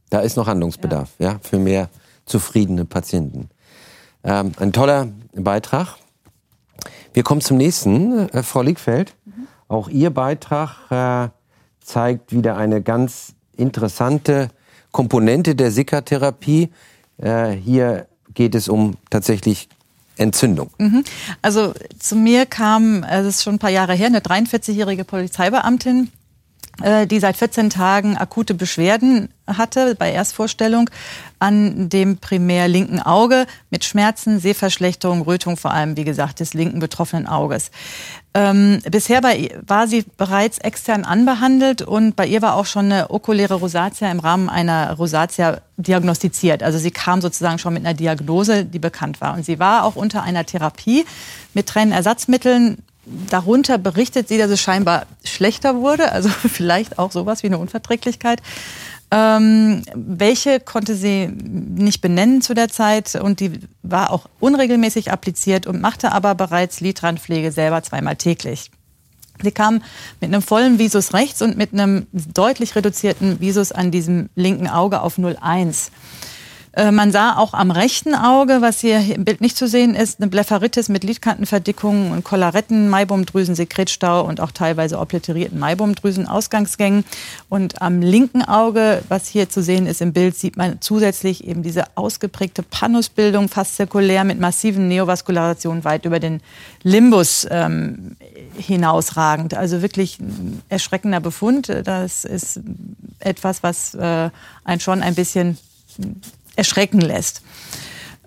Da ist noch Handlungsbedarf, ja, ja für mehr zufriedene Patienten. Ähm, ein toller Beitrag. Wir kommen zum nächsten, äh, Frau Liegfeld. Mhm. Auch Ihr Beitrag äh, zeigt wieder eine ganz interessante Komponente der Sickertherapie. Äh, hier geht es um tatsächlich Entzündung. Mhm. Also zu mir kam, es ist schon ein paar Jahre her, eine 43-jährige Polizeibeamtin, äh, die seit 14 Tagen akute Beschwerden hatte bei Erstvorstellung an dem primär linken Auge mit Schmerzen, Sehverschlechterung, Rötung vor allem, wie gesagt, des linken betroffenen Auges. Ähm, bisher bei, war sie bereits extern anbehandelt und bei ihr war auch schon eine okuläre Rosatia im Rahmen einer Rosatia diagnostiziert. Also sie kam sozusagen schon mit einer Diagnose, die bekannt war. Und sie war auch unter einer Therapie mit Tränenersatzmitteln darunter berichtet sie, dass es scheinbar schlechter wurde, also vielleicht auch sowas wie eine Unverträglichkeit. Ähm, welche konnte sie nicht benennen zu der Zeit und die war auch unregelmäßig appliziert und machte aber bereits Lidrandpflege selber zweimal täglich. Sie kam mit einem vollen Visus rechts und mit einem deutlich reduzierten Visus an diesem linken Auge auf 0,1. Äh, man sah auch am rechten Auge, was hier im Bild nicht zu sehen ist, eine Blepharitis mit Lidkantenverdickungen und Kollaretten, Maibomdrüsen, Sekretstau und auch teilweise obliterierten Maibomdrüsen, Ausgangsgängen. Und am linken Auge, was hier zu sehen ist im Bild, sieht man zusätzlich eben diese ausgeprägte Panusbildung, fast zirkulär mit massiven Neovaskulationen weit über den Limbus ähm, hinausragend. Also wirklich ein erschreckender Befund. Das ist etwas, was äh, einen schon ein bisschen erschrecken lässt.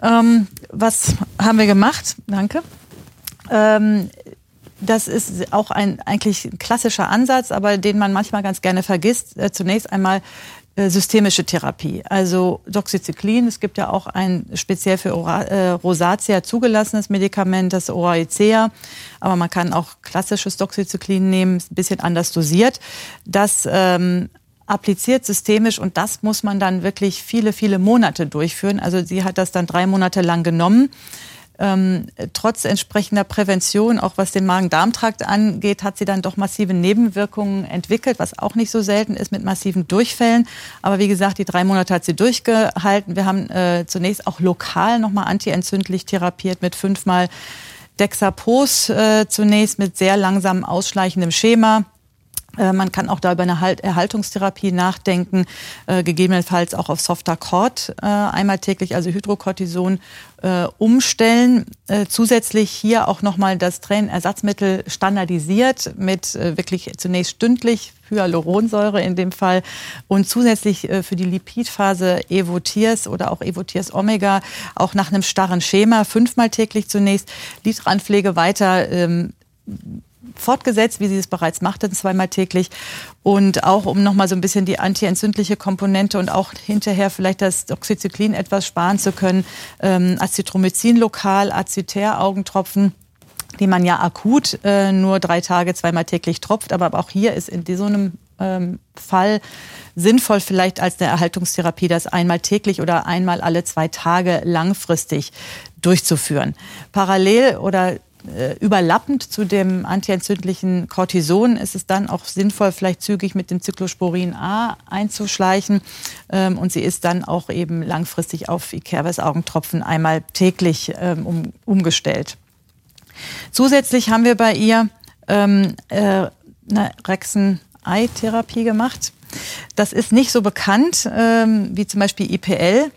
Ähm, was haben wir gemacht? Danke. Ähm, das ist auch ein eigentlich klassischer Ansatz, aber den man manchmal ganz gerne vergisst. Äh, zunächst einmal äh, systemische Therapie, also Doxycyclin. Es gibt ja auch ein speziell für äh, Rosatia zugelassenes Medikament, das Oraicea. Aber man kann auch klassisches Doxycyclin nehmen, ein bisschen anders dosiert. Das ähm, appliziert systemisch und das muss man dann wirklich viele, viele Monate durchführen. Also sie hat das dann drei Monate lang genommen. Ähm, trotz entsprechender Prävention, auch was den Magen-Darm-Trakt angeht, hat sie dann doch massive Nebenwirkungen entwickelt, was auch nicht so selten ist mit massiven Durchfällen. Aber wie gesagt, die drei Monate hat sie durchgehalten. Wir haben äh, zunächst auch lokal nochmal antientzündlich therapiert mit fünfmal Dexapos äh, zunächst mit sehr langsam ausschleichendem Schema. Äh, man kann auch da über eine halt-, Erhaltungstherapie nachdenken, äh, gegebenenfalls auch auf Softer Cord äh, einmal täglich, also Hydrocortison äh, umstellen. Zusätzlich hier auch nochmal das Tränenersatzmittel standardisiert mit wirklich zunächst stündlich Hyaluronsäure in dem Fall und zusätzlich für die Lipidphase Evotiers oder auch Evotiers Omega auch nach einem starren Schema fünfmal täglich zunächst Lidranpflege weiter ähm, fortgesetzt, wie sie es bereits machten, zweimal täglich. Und auch um nochmal so ein bisschen die antientzündliche Komponente und auch hinterher vielleicht das Doxycyclin etwas sparen zu können, ähm, Azithromycin lokal, Azyter-Augentropfen die man ja akut äh, nur drei Tage zweimal täglich tropft. Aber auch hier ist in so einem ähm, Fall sinnvoll vielleicht als eine Erhaltungstherapie das einmal täglich oder einmal alle zwei Tage langfristig durchzuführen. Parallel oder äh, überlappend zu dem antientzündlichen Cortison ist es dann auch sinnvoll, vielleicht zügig mit dem Cyclosporin A einzuschleichen. Ähm, und sie ist dann auch eben langfristig auf Ikerves Augentropfen einmal täglich ähm, um, umgestellt. Zusätzlich haben wir bei ihr ähm, äh, eine Rexen-Ei-Therapie gemacht. Das ist nicht so bekannt ähm, wie zum Beispiel IPL.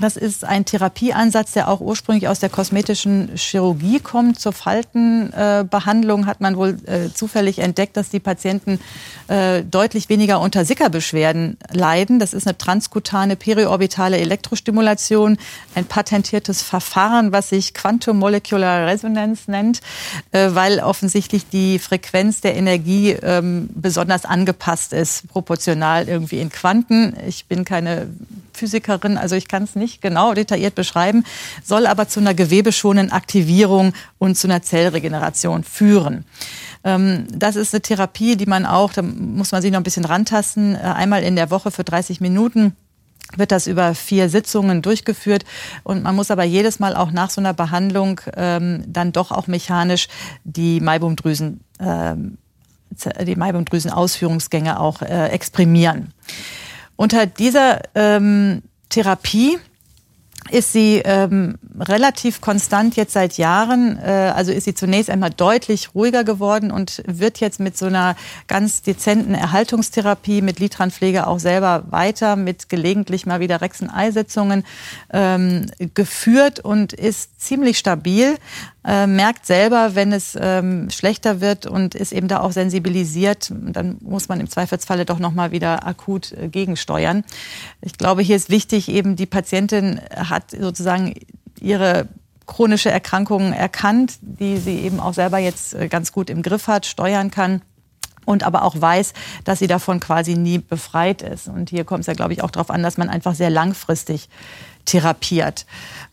Das ist ein Therapieansatz, der auch ursprünglich aus der kosmetischen Chirurgie kommt. Zur Faltenbehandlung hat man wohl äh, zufällig entdeckt, dass die Patienten äh, deutlich weniger unter Sickerbeschwerden leiden. Das ist eine transkutane periorbitale Elektrostimulation, ein patentiertes Verfahren, was sich Quantum Molecular Resonance nennt, äh, weil offensichtlich die Frequenz der Energie ähm, besonders angepasst ist, proportional irgendwie in Quanten. Ich bin keine Physikerin, also ich kann es nicht genau detailliert beschreiben, soll aber zu einer gewebeschonenden Aktivierung und zu einer Zellregeneration führen. Ähm, das ist eine Therapie, die man auch, da muss man sich noch ein bisschen rantasten, äh, einmal in der Woche für 30 Minuten wird das über vier Sitzungen durchgeführt und man muss aber jedes Mal auch nach so einer Behandlung ähm, dann doch auch mechanisch die Maibumdrüsen ähm, die Maibumdrüsen-Ausführungsgänge auch äh, exprimieren. Unter dieser ähm, Therapie ist sie ähm, relativ konstant jetzt seit Jahren. Äh, also ist sie zunächst einmal deutlich ruhiger geworden und wird jetzt mit so einer ganz dezenten Erhaltungstherapie mit Lidranpflege auch selber weiter mit gelegentlich mal wieder Rexen-Eisetzungen ähm, geführt und ist ziemlich stabil äh, merkt selber, wenn es ähm, schlechter wird und ist eben da auch sensibilisiert. Dann muss man im Zweifelsfalle doch noch mal wieder akut äh, gegensteuern. Ich glaube, hier ist wichtig, eben die Patientin hat sozusagen ihre chronische Erkrankungen erkannt, die sie eben auch selber jetzt äh, ganz gut im Griff hat, steuern kann und aber auch weiß, dass sie davon quasi nie befreit ist. Und hier kommt es ja, glaube ich, auch darauf an, dass man einfach sehr langfristig therapiert.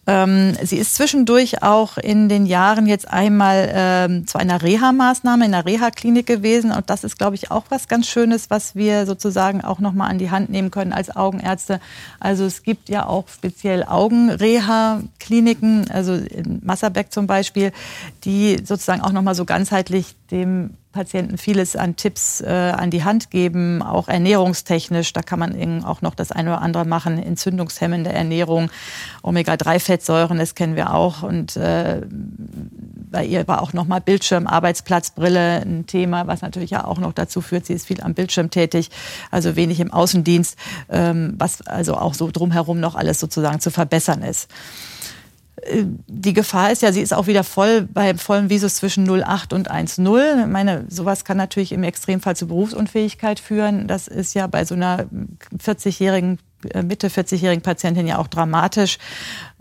Ähm, sie ist zwischendurch auch in den Jahren jetzt einmal ähm, zu einer Reha-Maßnahme in der Reha-Klinik gewesen. Und das ist, glaube ich, auch was ganz Schönes, was wir sozusagen auch nochmal an die Hand nehmen können als Augenärzte. Also es gibt ja auch speziell Augenreha-Kliniken, also in Masserbeck zum Beispiel, die sozusagen auch nochmal so ganzheitlich dem Patienten vieles an Tipps äh, an die Hand geben, auch ernährungstechnisch. Da kann man auch noch das eine oder andere machen. Entzündungshemmende Ernährung, Omega-3-Fettsäuren, das kennen wir auch. Und äh, bei ihr war auch noch mal Bildschirm, Arbeitsplatzbrille ein Thema, was natürlich ja auch noch dazu führt, sie ist viel am Bildschirm tätig, also wenig im Außendienst, ähm, was also auch so drumherum noch alles sozusagen zu verbessern ist die Gefahr ist ja, sie ist auch wieder voll beim vollen Visus zwischen 0,8 und 1,0. Ich meine, sowas kann natürlich im Extremfall zu Berufsunfähigkeit führen. Das ist ja bei so einer 40-jährigen äh, Mitte 40-jährigen Patientin ja auch dramatisch.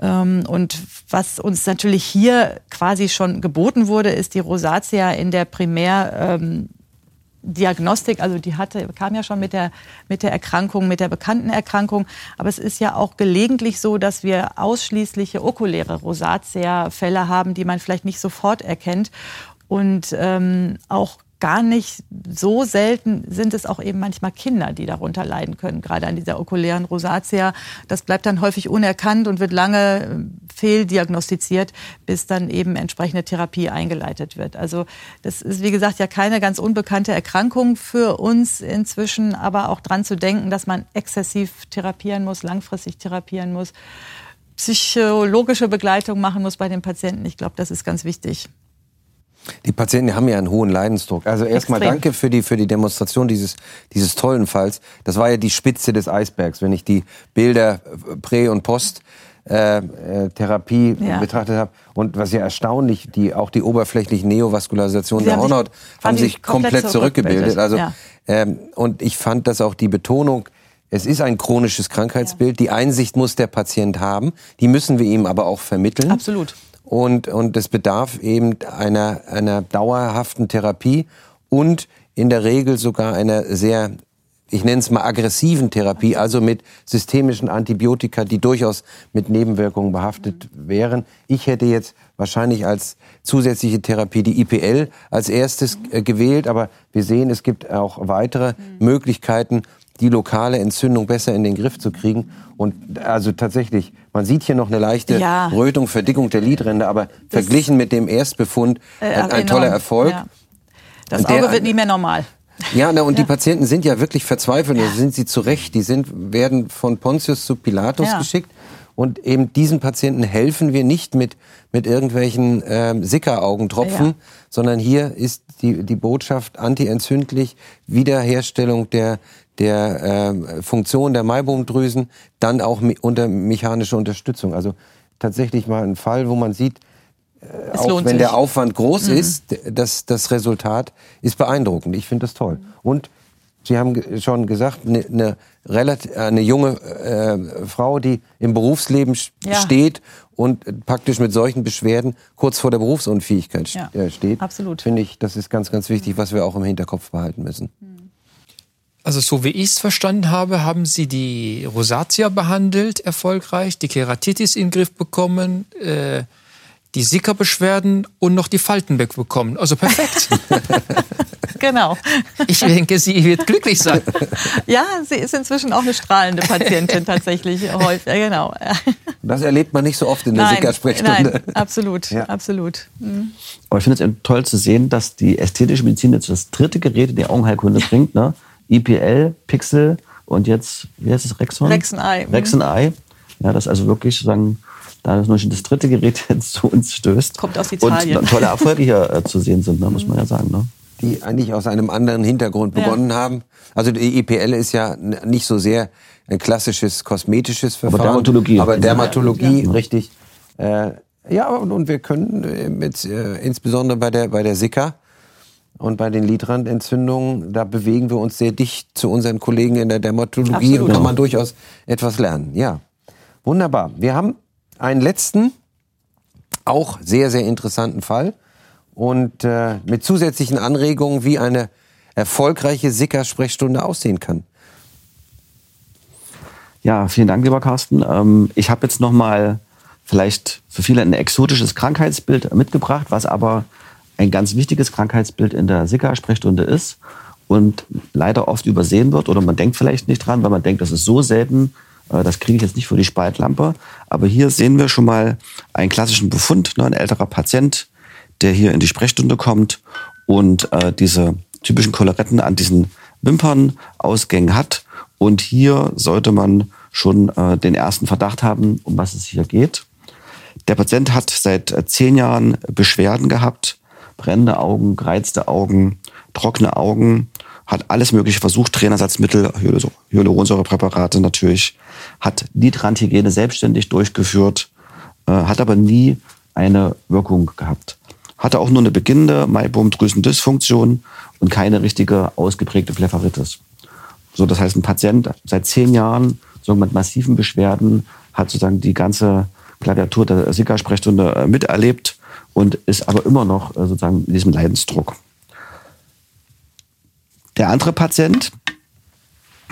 Ähm, und was uns natürlich hier quasi schon geboten wurde, ist die Rosatia in der Primär ähm, Diagnostik, also die hatte, kam ja schon mit der, mit der Erkrankung, mit der bekannten Erkrankung. Aber es ist ja auch gelegentlich so, dass wir ausschließliche okuläre Rosatia-Fälle haben, die man vielleicht nicht sofort erkennt. Und ähm, auch gar nicht so selten sind es auch eben manchmal Kinder, die darunter leiden können, gerade an dieser okulären Rosatia. Das bleibt dann häufig unerkannt und wird lange äh, fehldiagnostiziert, bis dann eben entsprechende Therapie eingeleitet wird. Also das ist, wie gesagt, ja keine ganz unbekannte Erkrankung für uns inzwischen, aber auch dran zu denken, dass man exzessiv therapieren muss, langfristig therapieren muss, psychologische Begleitung machen muss bei den Patienten. Ich glaube, das ist ganz wichtig. Die Patienten haben ja einen hohen Leidensdruck. Also erstmal danke für die, für die Demonstration dieses, dieses tollen Falls. Das war ja die Spitze des Eisbergs, wenn ich die Bilder äh, Prä- und Post-Therapie äh, ja. betrachtet habe. Und was ja erstaunlich, die, auch die oberflächlichen Neovaskularisation der Hornhaut haben sich komplett, komplett zurückgebildet. Also, ja. ähm, und ich fand, dass auch die Betonung, es ist ein chronisches Krankheitsbild. Die Einsicht muss der Patient haben. Die müssen wir ihm aber auch vermitteln. Absolut und, und es bedarf eben einer, einer dauerhaften Therapie und in der Regel sogar einer sehr, ich nenne es mal aggressiven Therapie, also mit systemischen Antibiotika, die durchaus mit Nebenwirkungen behaftet wären. Ich hätte jetzt wahrscheinlich als zusätzliche Therapie die IPL als erstes äh, gewählt, aber wir sehen, es gibt auch weitere. Möglichkeiten, die lokale Entzündung besser in den Griff zu kriegen. Und also tatsächlich, man sieht hier noch eine leichte ja. Rötung, Verdickung der Lidränder, aber das verglichen mit dem Erstbefund äh, ein, ein toller Erfolg. Ja. Das Auge der, wird nie mehr normal. Ja, na, und ja. die Patienten sind ja wirklich verzweifelt, ja. sind sie zu Recht. Die sind, werden von Pontius zu Pilatus geschickt. Und eben diesen Patienten helfen wir nicht mit, mit irgendwelchen ähm, Sicker-Augentropfen, ja. sondern hier ist die, die Botschaft antientzündlich, Wiederherstellung der, der äh, Funktion der Maibomdrüsen, dann auch unter mechanischer Unterstützung. Also tatsächlich mal ein Fall, wo man sieht, äh, auch wenn sich. der Aufwand groß mhm. ist, das, das Resultat ist beeindruckend. Ich finde das toll. Und Sie haben schon gesagt, eine, eine, relativ, eine junge äh, Frau, die im Berufsleben ja. steht und praktisch mit solchen Beschwerden kurz vor der Berufsunfähigkeit ja. Äh, steht, Absolut. finde ich, das ist ganz, ganz wichtig, was wir auch im Hinterkopf behalten müssen. Mhm. Also so wie ich es verstanden habe, haben Sie die Rosatia behandelt, erfolgreich, die Keratitis in den Griff bekommen, äh, die Sickerbeschwerden und noch die Falten wegbekommen. Also perfekt. genau. Ich denke, sie wird glücklich sein. Ja, sie ist inzwischen auch eine strahlende Patientin tatsächlich. Häufig. Genau. Das erlebt man nicht so oft in der Sicker-Sprechstunde. Nein, absolut, ja. absolut. Mhm. Aber ich finde es toll zu sehen, dass die ästhetische Medizin jetzt das dritte Gerät in die Augenheilkunde bringt. Ne? IPL, Pixel und jetzt, wie heißt es, Rexon? Rexenei. Mhm. Rexenei. Ja, das ist also wirklich sozusagen, da das nur schon das dritte Gerät jetzt zu uns stößt. Kommt aus Italien. Und tolle Erfolge hier äh, zu sehen sind, ne, muss man ja sagen. Ne? Die eigentlich aus einem anderen Hintergrund begonnen ja. haben. Also die IPL ist ja nicht so sehr ein klassisches kosmetisches Verfahren. Aber Dermatologie. Aber Dermatologie, ja. richtig. Äh, ja, und, und wir können äh, mit, äh, insbesondere bei der, bei der Sika, und bei den Lidrand-Entzündungen, da bewegen wir uns sehr dicht zu unseren Kollegen in der Dermatologie Absolut. und kann man durchaus etwas lernen. Ja, wunderbar. Wir haben einen letzten, auch sehr, sehr interessanten Fall und äh, mit zusätzlichen Anregungen, wie eine erfolgreiche Sicker-Sprechstunde aussehen kann. Ja, vielen Dank, lieber Carsten. Ähm, ich habe jetzt noch mal vielleicht für viele ein exotisches Krankheitsbild mitgebracht, was aber ein ganz wichtiges Krankheitsbild in der Sika-Sprechstunde ist und leider oft übersehen wird oder man denkt vielleicht nicht dran, weil man denkt, das ist so selten, äh, das kriege ich jetzt nicht für die Spaltlampe. Aber hier sehen wir schon mal einen klassischen Befund, ne, ein älterer Patient, der hier in die Sprechstunde kommt und äh, diese typischen Koloretten an diesen Wimpernausgängen hat. Und hier sollte man schon äh, den ersten Verdacht haben, um was es hier geht. Der Patient hat seit zehn Jahren Beschwerden gehabt, brennende Augen, gereizte Augen, trockene Augen, hat alles mögliche versucht, Trainersatzmittel, Hyaluronsäurepräparate natürlich, hat Nitrandhygiene selbstständig durchgeführt, äh, hat aber nie eine Wirkung gehabt. Hatte auch nur eine beginnende Maibomdrüsendysfunktion und keine richtige ausgeprägte Blepharitis. So, das heißt, ein Patient seit zehn Jahren so mit massiven Beschwerden hat sozusagen die ganze Gladiatur der Sika-Sprechstunde äh, miterlebt und ist aber immer noch äh, sozusagen in diesem Leidensdruck. Der andere Patient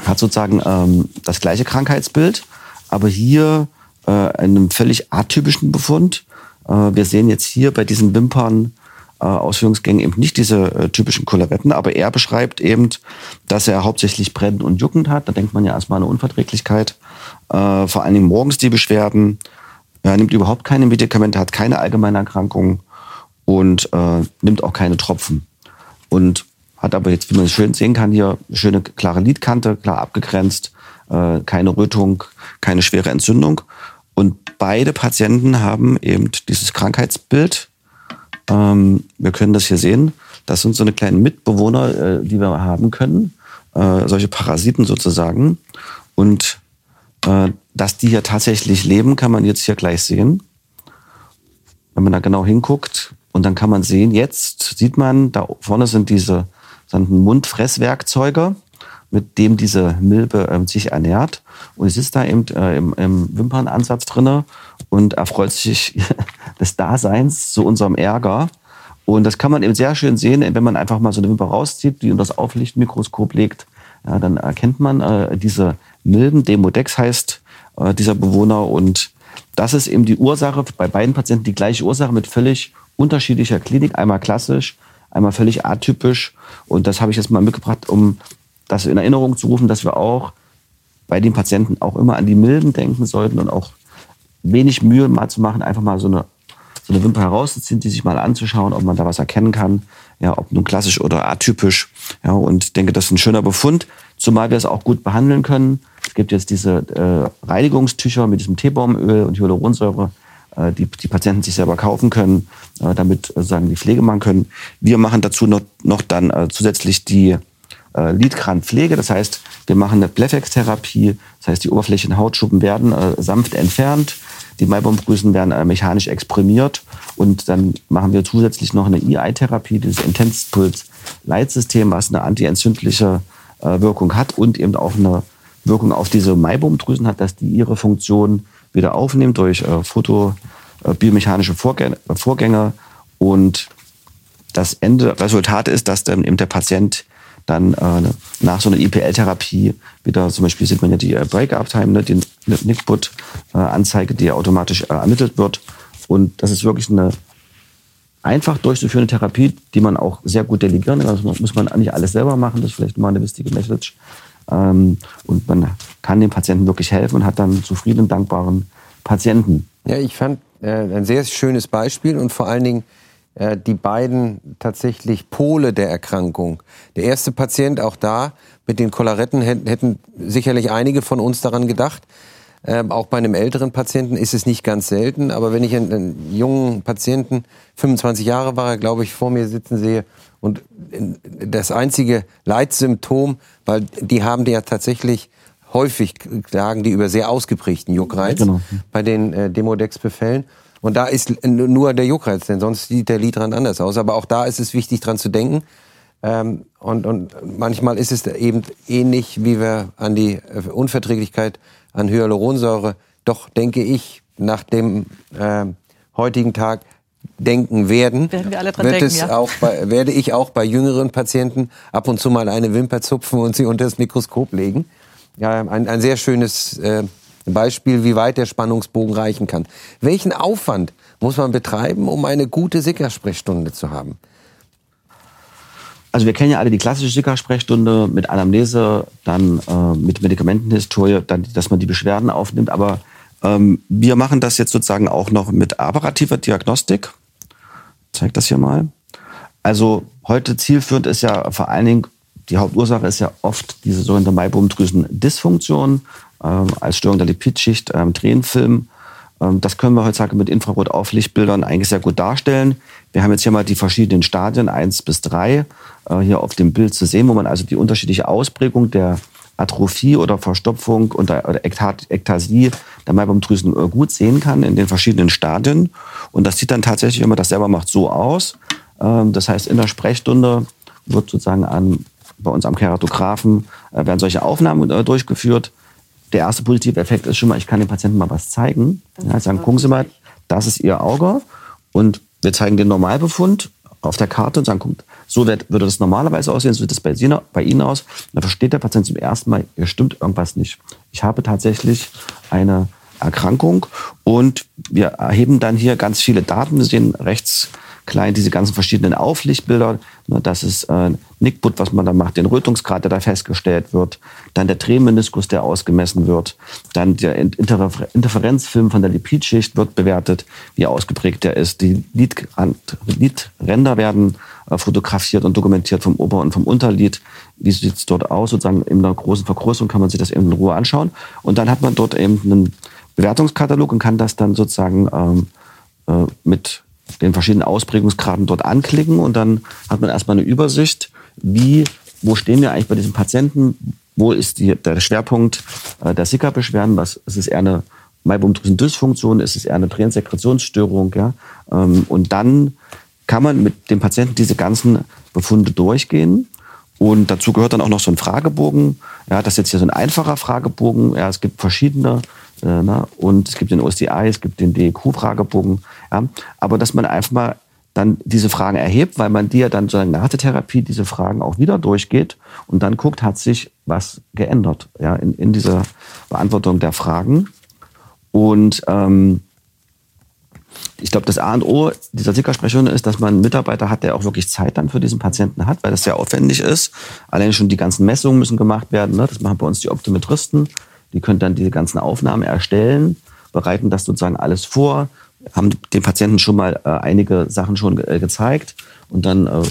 hat sozusagen ähm, das gleiche Krankheitsbild, aber hier äh, einen völlig atypischen Befund. Äh, wir sehen jetzt hier bei diesen Wimpern äh, Ausführungsgängen eben nicht diese äh, typischen Choleretten, aber er beschreibt eben, dass er hauptsächlich brennend und juckend hat. Da denkt man ja erstmal an eine Unverträglichkeit. Äh, vor allen Dingen morgens die Beschwerden. Er nimmt überhaupt keine Medikamente, hat keine allgemeine Erkrankung und äh, nimmt auch keine Tropfen. Und hat aber jetzt, wie man schön sehen kann, hier schöne klare Lidkante, klar abgegrenzt, äh, keine Rötung, keine schwere Entzündung. Und beide Patienten haben eben dieses Krankheitsbild. Ähm, wir können das hier sehen. Das sind so eine kleinen Mitbewohner, äh, die wir haben können. Äh, solche Parasiten sozusagen. Und dass die hier tatsächlich leben, kann man jetzt hier gleich sehen. Wenn man da genau hinguckt, und dann kann man sehen, jetzt sieht man, da vorne sind diese sind Mundfresswerkzeuge, mit dem diese Milbe äh, sich ernährt. Und es ist da eben äh, im, im Wimpernansatz drinne und erfreut sich des Daseins zu unserem Ärger. Und das kann man eben sehr schön sehen, wenn man einfach mal so eine Wimper rauszieht, die unter das Auflichtmikroskop legt. Ja, dann erkennt man äh, diese Milben. Demodex heißt äh, dieser Bewohner. Und das ist eben die Ursache, bei beiden Patienten die gleiche Ursache mit völlig unterschiedlicher Klinik. Einmal klassisch, einmal völlig atypisch. Und das habe ich jetzt mal mitgebracht, um das in Erinnerung zu rufen, dass wir auch bei den Patienten auch immer an die Milben denken sollten und auch wenig Mühe mal zu machen, einfach mal so eine, so eine Wimper herauszuziehen, die sich mal anzuschauen, ob man da was erkennen kann, ja, ob nun klassisch oder atypisch. Ja, und denke, das ist ein schöner Befund, zumal wir es auch gut behandeln können. Es gibt jetzt diese äh, Reinigungstücher mit diesem Teebaumöl und Hyaluronsäure, äh, die die Patienten sich selber kaufen können, äh, damit sozusagen die Pflege machen können. Wir machen dazu noch, noch dann äh, zusätzlich die äh, Lidkranpflege. Das heißt, wir machen eine Blefex-Therapie. Das heißt, die oberflächlichen Hautschuppen werden äh, sanft entfernt. Die Maibaumdrüsen werden äh, mechanisch exprimiert. Und dann machen wir zusätzlich noch eine EI-Therapie, dieses Intense Pulse Leitsystem, was eine antientzündliche äh, Wirkung hat und eben auch eine Wirkung auf diese Maibaumdrüsen hat, dass die ihre Funktion wieder aufnimmt durch äh, fotobiomechanische äh, Vorgänge, Vorgänge. Und das Ende Resultat ist, dass dann eben der Patient dann äh, nach so einer IPL-Therapie wieder, zum Beispiel sieht man ja die äh, Break-up-Time, ne, die NICBUT-Anzeige, die automatisch äh, ermittelt wird. Und das ist wirklich eine einfach durchzuführende Therapie, die man auch sehr gut delegieren kann. Also muss man nicht alles selber machen, das ist vielleicht mal eine wichtige Message. Ähm, und man kann dem Patienten wirklich helfen und hat dann zufriedenen, dankbaren Patienten. Ja, ich fand äh, ein sehr schönes Beispiel und vor allen Dingen äh, die beiden tatsächlich Pole der Erkrankung. Der erste Patient, auch da mit den Kolaretten, hätten sicherlich einige von uns daran gedacht. Ähm, auch bei einem älteren Patienten ist es nicht ganz selten. Aber wenn ich einen, einen jungen Patienten, 25 Jahre war er, glaube ich, vor mir sitzen sehe und das einzige Leitsymptom, weil die haben ja tatsächlich häufig klagen die über sehr ausgeprägten Juckreiz genau. bei den äh, Demodex-Befällen. Und da ist nur der Juckreiz, denn sonst sieht der Lidrand anders aus. Aber auch da ist es wichtig, dran zu denken. Ähm, und, und manchmal ist es eben ähnlich, wie wir an die äh, Unverträglichkeit an Hyaluronsäure doch, denke ich, nach dem äh, heutigen Tag denken werden, werden wir alle dran wird denken, es ja. auch bei, werde ich auch bei jüngeren Patienten ab und zu mal eine Wimper zupfen und sie unter das Mikroskop legen. Ja, ein, ein sehr schönes äh, Beispiel, wie weit der Spannungsbogen reichen kann. Welchen Aufwand muss man betreiben, um eine gute Sicker-Sprechstunde zu haben? Also wir kennen ja alle die klassische Sicker-Sprechstunde mit Anamnese, dann äh, mit Medikamentenhistorie, dann, dass man die Beschwerden aufnimmt. Aber ähm, wir machen das jetzt sozusagen auch noch mit operativer Diagnostik. Ich zeig das hier mal. Also heute zielführend ist ja vor allen Dingen, die Hauptursache ist ja oft diese sogenannte Maibomdrüsen-Dysfunktion ähm, als Störung der Lipidschicht, ähm, Tränenfilm. Ähm, das können wir heutzutage mit Infrarot-Auflichtbildern eigentlich sehr gut darstellen. Wir haben jetzt hier mal die verschiedenen Stadien, eins bis drei, äh, hier auf dem Bild zu sehen, wo man also die unterschiedliche Ausprägung der Atrophie oder Verstopfung oder Ektasie der Maibaumdrüsen äh, gut sehen kann in den verschiedenen Stadien. Und das sieht dann tatsächlich, wenn man das selber macht, so aus. Ähm, das heißt, in der Sprechstunde wird sozusagen an, bei uns am Keratographen äh, werden solche Aufnahmen durchgeführt. Der erste positive Effekt ist schon mal, ich kann dem Patienten mal was zeigen. Ja, sagen, gucken Sie mal, das ist Ihr Auge. Und wir zeigen den Normalbefund auf der Karte und sagen, guckt, so wird, würde das normalerweise aussehen, so sieht das bei, Ihnen, bei Ihnen aus. Da versteht der Patient zum ersten Mal, hier stimmt irgendwas nicht. Ich habe tatsächlich eine Erkrankung und wir erheben dann hier ganz viele Daten. Sie sehen rechts klein diese ganzen verschiedenen Auflichtbilder. Ne, das ist äh, Nickput, was man da macht, den Rötungsgrad, der da festgestellt wird, dann der Drehmeniskus, der ausgemessen wird, dann der Interfer Interferenzfilm von der Lipidschicht wird bewertet, wie ausgeprägt der ist. Die Lidränder werden äh, fotografiert und dokumentiert vom Ober- und vom Unterlied. Wie sieht es dort aus? Sozusagen in einer großen Vergrößerung kann man sich das eben in Ruhe anschauen. Und dann hat man dort eben einen Bewertungskatalog und kann das dann sozusagen ähm, äh, mit den verschiedenen Ausprägungsgraden dort anklicken und dann hat man erstmal eine Übersicht, wie, wo stehen wir eigentlich bei diesem Patienten, wo ist die, der Schwerpunkt äh, der Sickerbeschwerden, was ist es eher eine Maibomdrüsendysfunktion, ist es eher eine Tränensekretionsstörung, ja, ähm, und dann kann man mit dem Patienten diese ganzen Befunde durchgehen und dazu gehört dann auch noch so ein Fragebogen. Ja, das ist jetzt hier so ein einfacher Fragebogen. Ja, es gibt verschiedene äh, ne? Und es gibt den OSDI, es gibt den DEQ-Fragebogen. Ja? Aber dass man einfach mal dann diese Fragen erhebt, weil man die ja dann so nach der Therapie diese Fragen auch wieder durchgeht und dann guckt, hat sich was geändert ja, in, in dieser Beantwortung der Fragen. Und ähm, ich glaube, das A und O dieser Sickersprechstunde ist, dass man einen Mitarbeiter hat, der auch wirklich Zeit dann für diesen Patienten hat, weil das sehr aufwendig ist. Allein schon die ganzen Messungen müssen gemacht werden. Ne? Das machen bei uns die Optometristen. Die können dann diese ganzen Aufnahmen erstellen, bereiten das sozusagen alles vor, haben dem Patienten schon mal äh, einige Sachen schon äh, gezeigt und dann äh,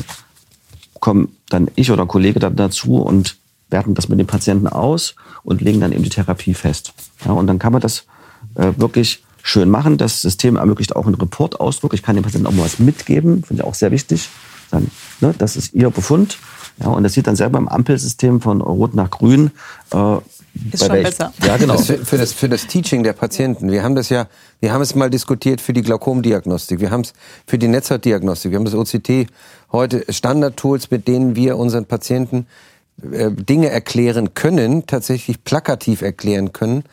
kommen dann ich oder ein Kollege dann dazu und werten das mit dem Patienten aus und legen dann eben die Therapie fest. Ja, und dann kann man das äh, wirklich schön machen. Das System ermöglicht auch einen Reportausdruck. Ich kann dem Patienten auch mal was mitgeben, finde ich auch sehr wichtig. Dann, ne, das ist Ihr Befund. Ja, und das sieht dann selber im Ampelsystem von Rot nach Grün, äh, ist schon besser. Ja, genau. Das für, für, das, für das Teaching der Patienten. Wir haben das ja, wir haben es mal diskutiert für die Glaukomdiagnostik. Wir haben es für die Netzhautdiagnostik. Wir haben das OCT heute Standardtools, mit denen wir unseren Patienten äh, Dinge erklären können, tatsächlich plakativ erklären können,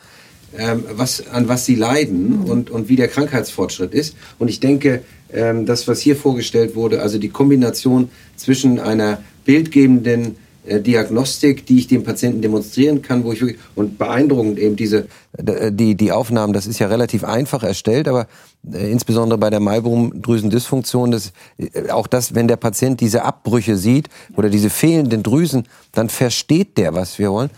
ähm, was, an was sie leiden und, und wie der Krankheitsfortschritt ist. Und ich denke, ähm, das, was hier vorgestellt wurde, also die Kombination zwischen einer bildgebenden äh, Diagnostik, die ich dem Patienten demonstrieren kann, wo ich wirklich, und beeindruckend eben diese, äh, die, die Aufnahmen, das ist ja relativ einfach erstellt, aber äh, insbesondere bei der Maibomdrüsendysfunktion, das, äh, auch das, wenn der Patient diese Abbrüche sieht oder diese fehlenden Drüsen, dann versteht der, was wir wollen.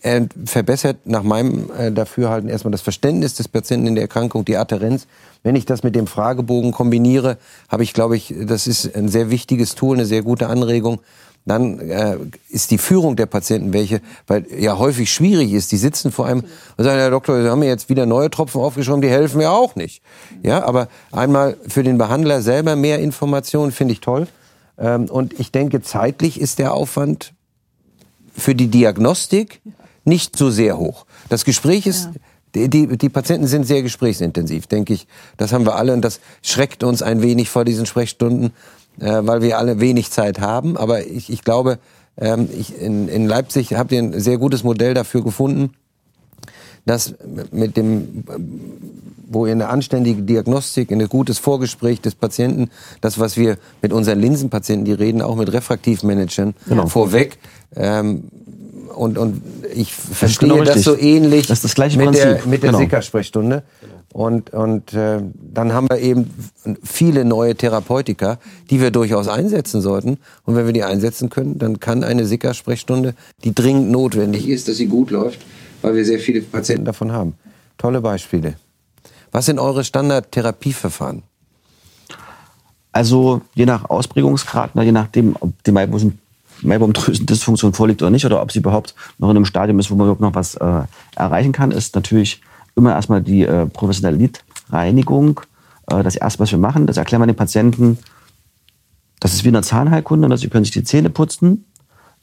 Er verbessert nach meinem äh, Dafürhalten erstmal das Verständnis des Patienten in der Erkrankung, die Adherenz. Wenn ich das mit dem Fragebogen kombiniere, habe ich, glaube ich, das ist ein sehr wichtiges Tool, eine sehr gute Anregung, dann äh, ist die Führung der Patienten welche, weil ja häufig schwierig ist. Die sitzen vor einem und sagen, Herr Doktor, Sie haben mir jetzt wieder neue Tropfen aufgeschrieben, die helfen mir auch nicht. Ja, aber einmal für den Behandler selber mehr Informationen finde ich toll. Ähm, und ich denke, zeitlich ist der Aufwand für die Diagnostik nicht so sehr hoch. Das Gespräch ist, ja. Die, die, die Patienten sind sehr gesprächsintensiv, denke ich. Das haben wir alle und das schreckt uns ein wenig vor diesen Sprechstunden äh, weil wir alle wenig Zeit haben. Aber ich, ich glaube, ähm, ich, in, in Leipzig habt ihr ein sehr gutes Modell dafür gefunden, dass mit dem, wo ihr eine anständige Diagnostik, ein gutes Vorgespräch des Patienten, das, was wir mit unseren Linsenpatienten, die reden auch mit Refraktivmanagern genau. vorweg, ähm, und, und ich verstehe das, genau das so ähnlich das das mit Prinzip. der, mit der genau. Sicker-Sprechstunde. Und, und äh, dann haben wir eben viele neue Therapeutika, die wir durchaus einsetzen sollten. Und wenn wir die einsetzen können, dann kann eine Sicker-Sprechstunde, die dringend notwendig ist, dass sie gut läuft, weil wir sehr viele Patienten davon haben. Tolle Beispiele. Was sind eure Standardtherapieverfahren? Also je nach Ausprägungsgrad, je nachdem, ob die Maibaumdrüsendysfunktion vorliegt oder nicht, oder ob sie überhaupt noch in einem Stadium ist, wo man überhaupt noch was äh, erreichen kann, ist natürlich immer erstmal die äh, professionelle Lidreinigung. Äh, das erste, was wir machen, das erklären wir den Patienten, das ist wie eine Zahnheilkunde, dass sie können sich die Zähne putzen,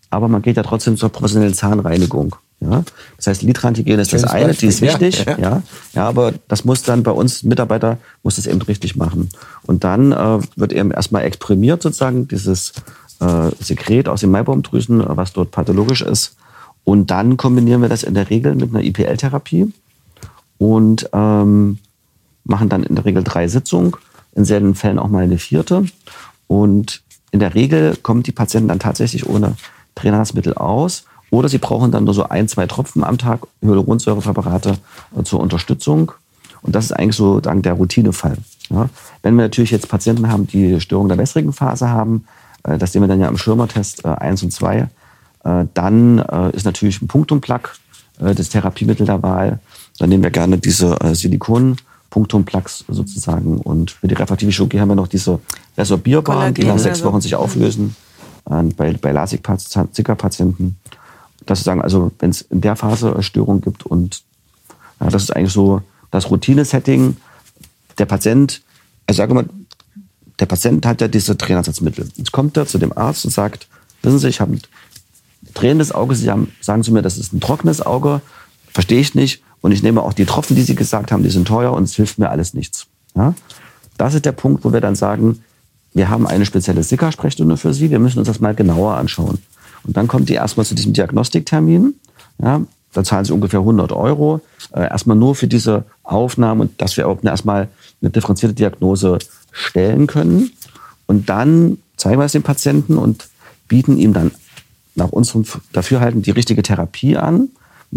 aber man geht ja trotzdem zur professionellen Zahnreinigung. Ja? Das heißt, Lidrantigene ist das eine, die ist wichtig, ja, ja. ja, aber das muss dann bei uns Mitarbeiter muss das eben richtig machen. Und dann äh, wird eben erstmal exprimiert sozusagen dieses äh, Sekret aus den Maibaumdrüsen, was dort pathologisch ist. Und dann kombinieren wir das in der Regel mit einer IPL-Therapie und ähm, machen dann in der Regel drei Sitzungen, in seltenen Fällen auch mal eine vierte. Und in der Regel kommen die Patienten dann tatsächlich ohne Trainermittel aus. Oder sie brauchen dann nur so ein, zwei Tropfen am Tag Hyaluronsäurepräparate äh, zur Unterstützung. Und das ist eigentlich so dann der Routinefall. Ja. Wenn wir natürlich jetzt Patienten haben, die Störungen der wässrigen Phase haben, äh, das sehen wir dann ja im Schirmertest äh, 1 und 2, äh, dann äh, ist natürlich ein Punktumplak äh, das Therapiemittel der Wahl. Dann nehmen wir gerne diese äh, Silikon- Punktumplax sozusagen. Und für die refraktive Chirurgie haben wir noch diese Resorbierbahn, die nach sechs Wochen sich auflösen bei, bei LASIK-Patienten. Das sagen, also wenn es in der Phase Störungen gibt und ja, das ist eigentlich so das Routine-Setting. Der Patient, also sage mal, der Patient hat ja diese Trainersatzmittel. Jetzt kommt er zu dem Arzt und sagt, wissen Sie, ich habe ein tränendes Auge. Sie haben, sagen zu mir, das ist ein trockenes Auge. Verstehe ich nicht. Und ich nehme auch die Tropfen, die Sie gesagt haben, die sind teuer und es hilft mir alles nichts. Ja? Das ist der Punkt, wo wir dann sagen, wir haben eine spezielle Sicker-Sprechstunde für Sie, wir müssen uns das mal genauer anschauen. Und dann kommt die erstmal zu diesem Diagnostiktermin. Ja, da zahlen Sie ungefähr 100 Euro. Äh, erstmal nur für diese Aufnahme und dass wir auch erstmal eine differenzierte Diagnose stellen können. Und dann zeigen wir es dem Patienten und bieten ihm dann nach unserem Dafürhalten die richtige Therapie an.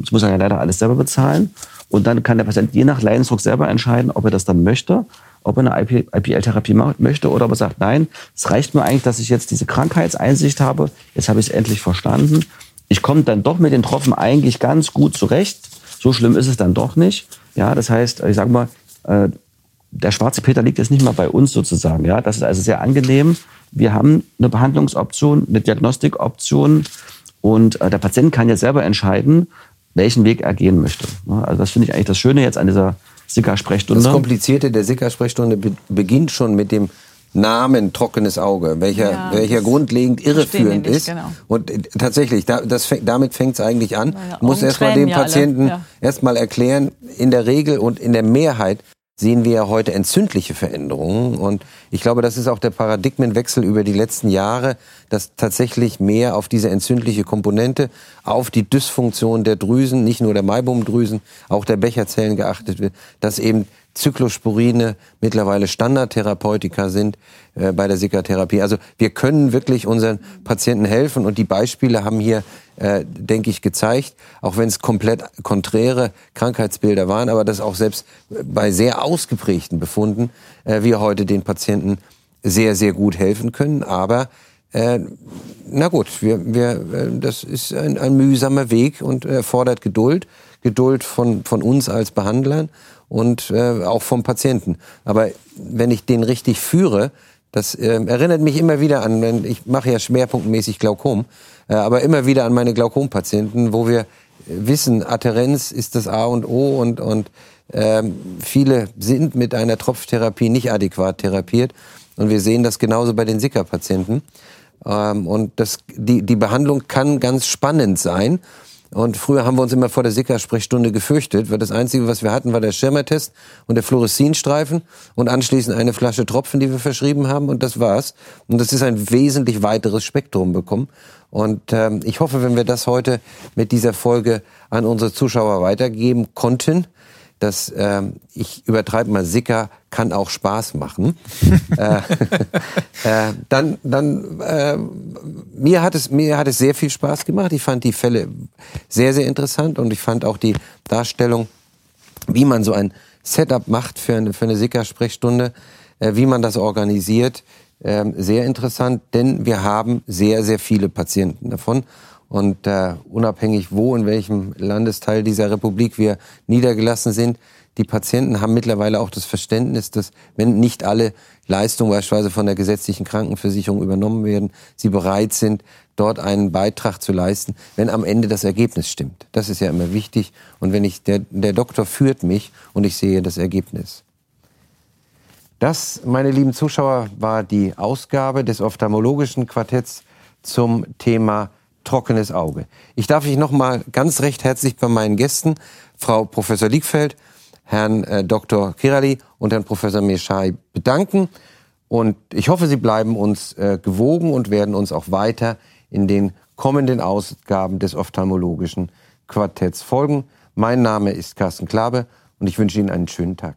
Das muss er ja leider alles selber bezahlen. Und dann kann der Patient je nach Leidensdruck selber entscheiden, ob er das dann möchte ob er eine IPL-Therapie möchte oder ob er sagt, nein, es reicht mir eigentlich, dass ich jetzt diese Krankheitseinsicht habe, jetzt habe ich es endlich verstanden. Ich komme dann doch mit den Tropfen eigentlich ganz gut zurecht. So schlimm ist es dann doch nicht. Ja, das heißt, ich sage mal, äh, der schwarze Peter liegt jetzt nicht mal bei uns sozusagen. Ja, das ist also sehr angenehm. Wir haben eine Behandlungsoption, eine Diagnostikoption und äh, der Patient kann jetzt selber entscheiden, welchen Weg er gehen möchte. Also das finde ich eigentlich das Schöne jetzt an dieser Sicker-Sprechstunde. Das Komplizierte der Sicker-Sprechstunde be beginnt schon mit dem Namen trockenes Auge, welcher, ja, welcher grundlegend irreführend ist. Genau. Und äh, tatsächlich, da, das, damit fängt es eigentlich an. Ja, muss erstmal dem Patienten ja erstmal erklären, in der Regel und in der Mehrheit sehen wir ja heute entzündliche Veränderungen. Und ich glaube, das ist auch der Paradigmenwechsel über die letzten Jahre, dass tatsächlich mehr auf diese entzündliche Komponente, auf die Dysfunktion der Drüsen, nicht nur der Maibumdrüsen, auch der Becherzellen geachtet wird, dass eben Zyklosporine mittlerweile Standardtherapeutika sind äh, bei der Sickertherapie. Also wir können wirklich unseren Patienten helfen und die Beispiele haben hier, äh, denke ich, gezeigt, auch wenn es komplett konträre Krankheitsbilder waren, aber dass auch selbst bei sehr ausgeprägten Befunden äh, wir heute den Patienten sehr, sehr gut helfen können. Aber äh, na gut, wir, wir, äh, das ist ein, ein mühsamer Weg und erfordert Geduld. Geduld von, von uns als Behandlern und äh, auch vom Patienten. Aber wenn ich den richtig führe, das äh, erinnert mich immer wieder an, wenn ich mache ja schwerpunktmäßig Glaukom, äh, aber immer wieder an meine Glaukompatienten, wo wir wissen, Adherenz ist das A und O und, und ähm, viele sind mit einer Tropftherapie nicht adäquat therapiert. Und wir sehen das genauso bei den Sicker-Patienten. Ähm, und das, die, die Behandlung kann ganz spannend sein. Und früher haben wir uns immer vor der Sicker-Sprechstunde gefürchtet, weil das Einzige, was wir hatten, war der Schirmertest und der Fluoreszinstreifen und anschließend eine Flasche Tropfen, die wir verschrieben haben und das war's. Und das ist ein wesentlich weiteres Spektrum bekommen. Und ähm, ich hoffe, wenn wir das heute mit dieser Folge an unsere Zuschauer weitergeben konnten, dass ähm, ich übertreibe mal Sicker kann auch Spaß machen. äh, äh, dann, dann äh, mir hat es mir hat es sehr viel Spaß gemacht. Ich fand die Fälle sehr sehr interessant und ich fand auch die Darstellung, wie man so ein Setup macht für eine für eine Sicker Sprechstunde, äh, wie man das organisiert, äh, sehr interessant, denn wir haben sehr sehr viele Patienten davon Und äh, unabhängig, wo in welchem Landesteil dieser Republik wir niedergelassen sind, die Patienten haben mittlerweile auch das Verständnis, dass wenn nicht alle Leistungen beispielsweise von der gesetzlichen Krankenversicherung übernommen werden, sie bereit sind, dort einen Beitrag zu leisten, wenn am Ende das Ergebnis stimmt. Das ist ja immer wichtig. Und wenn ich, der, der Doktor führt mich und ich sehe das Ergebnis. Das, meine lieben Zuschauer, war die Ausgabe des ophthalmologischen Quartetts zum Thema trockenes Auge. Ich darf mich noch mal ganz recht herzlich bei meinen Gästen, Frau Professor Liegfeld, Herrn äh, Dr. Kirali und Herrn Professor Meshai bedanken. Und ich hoffe, Sie bleiben uns äh, gewogen und werden uns auch weiter in den kommenden Ausgaben des ophthalmologischen Quartetts folgen. Mein Name ist Carsten Klabe und ich wünsche Ihnen einen schönen Tag.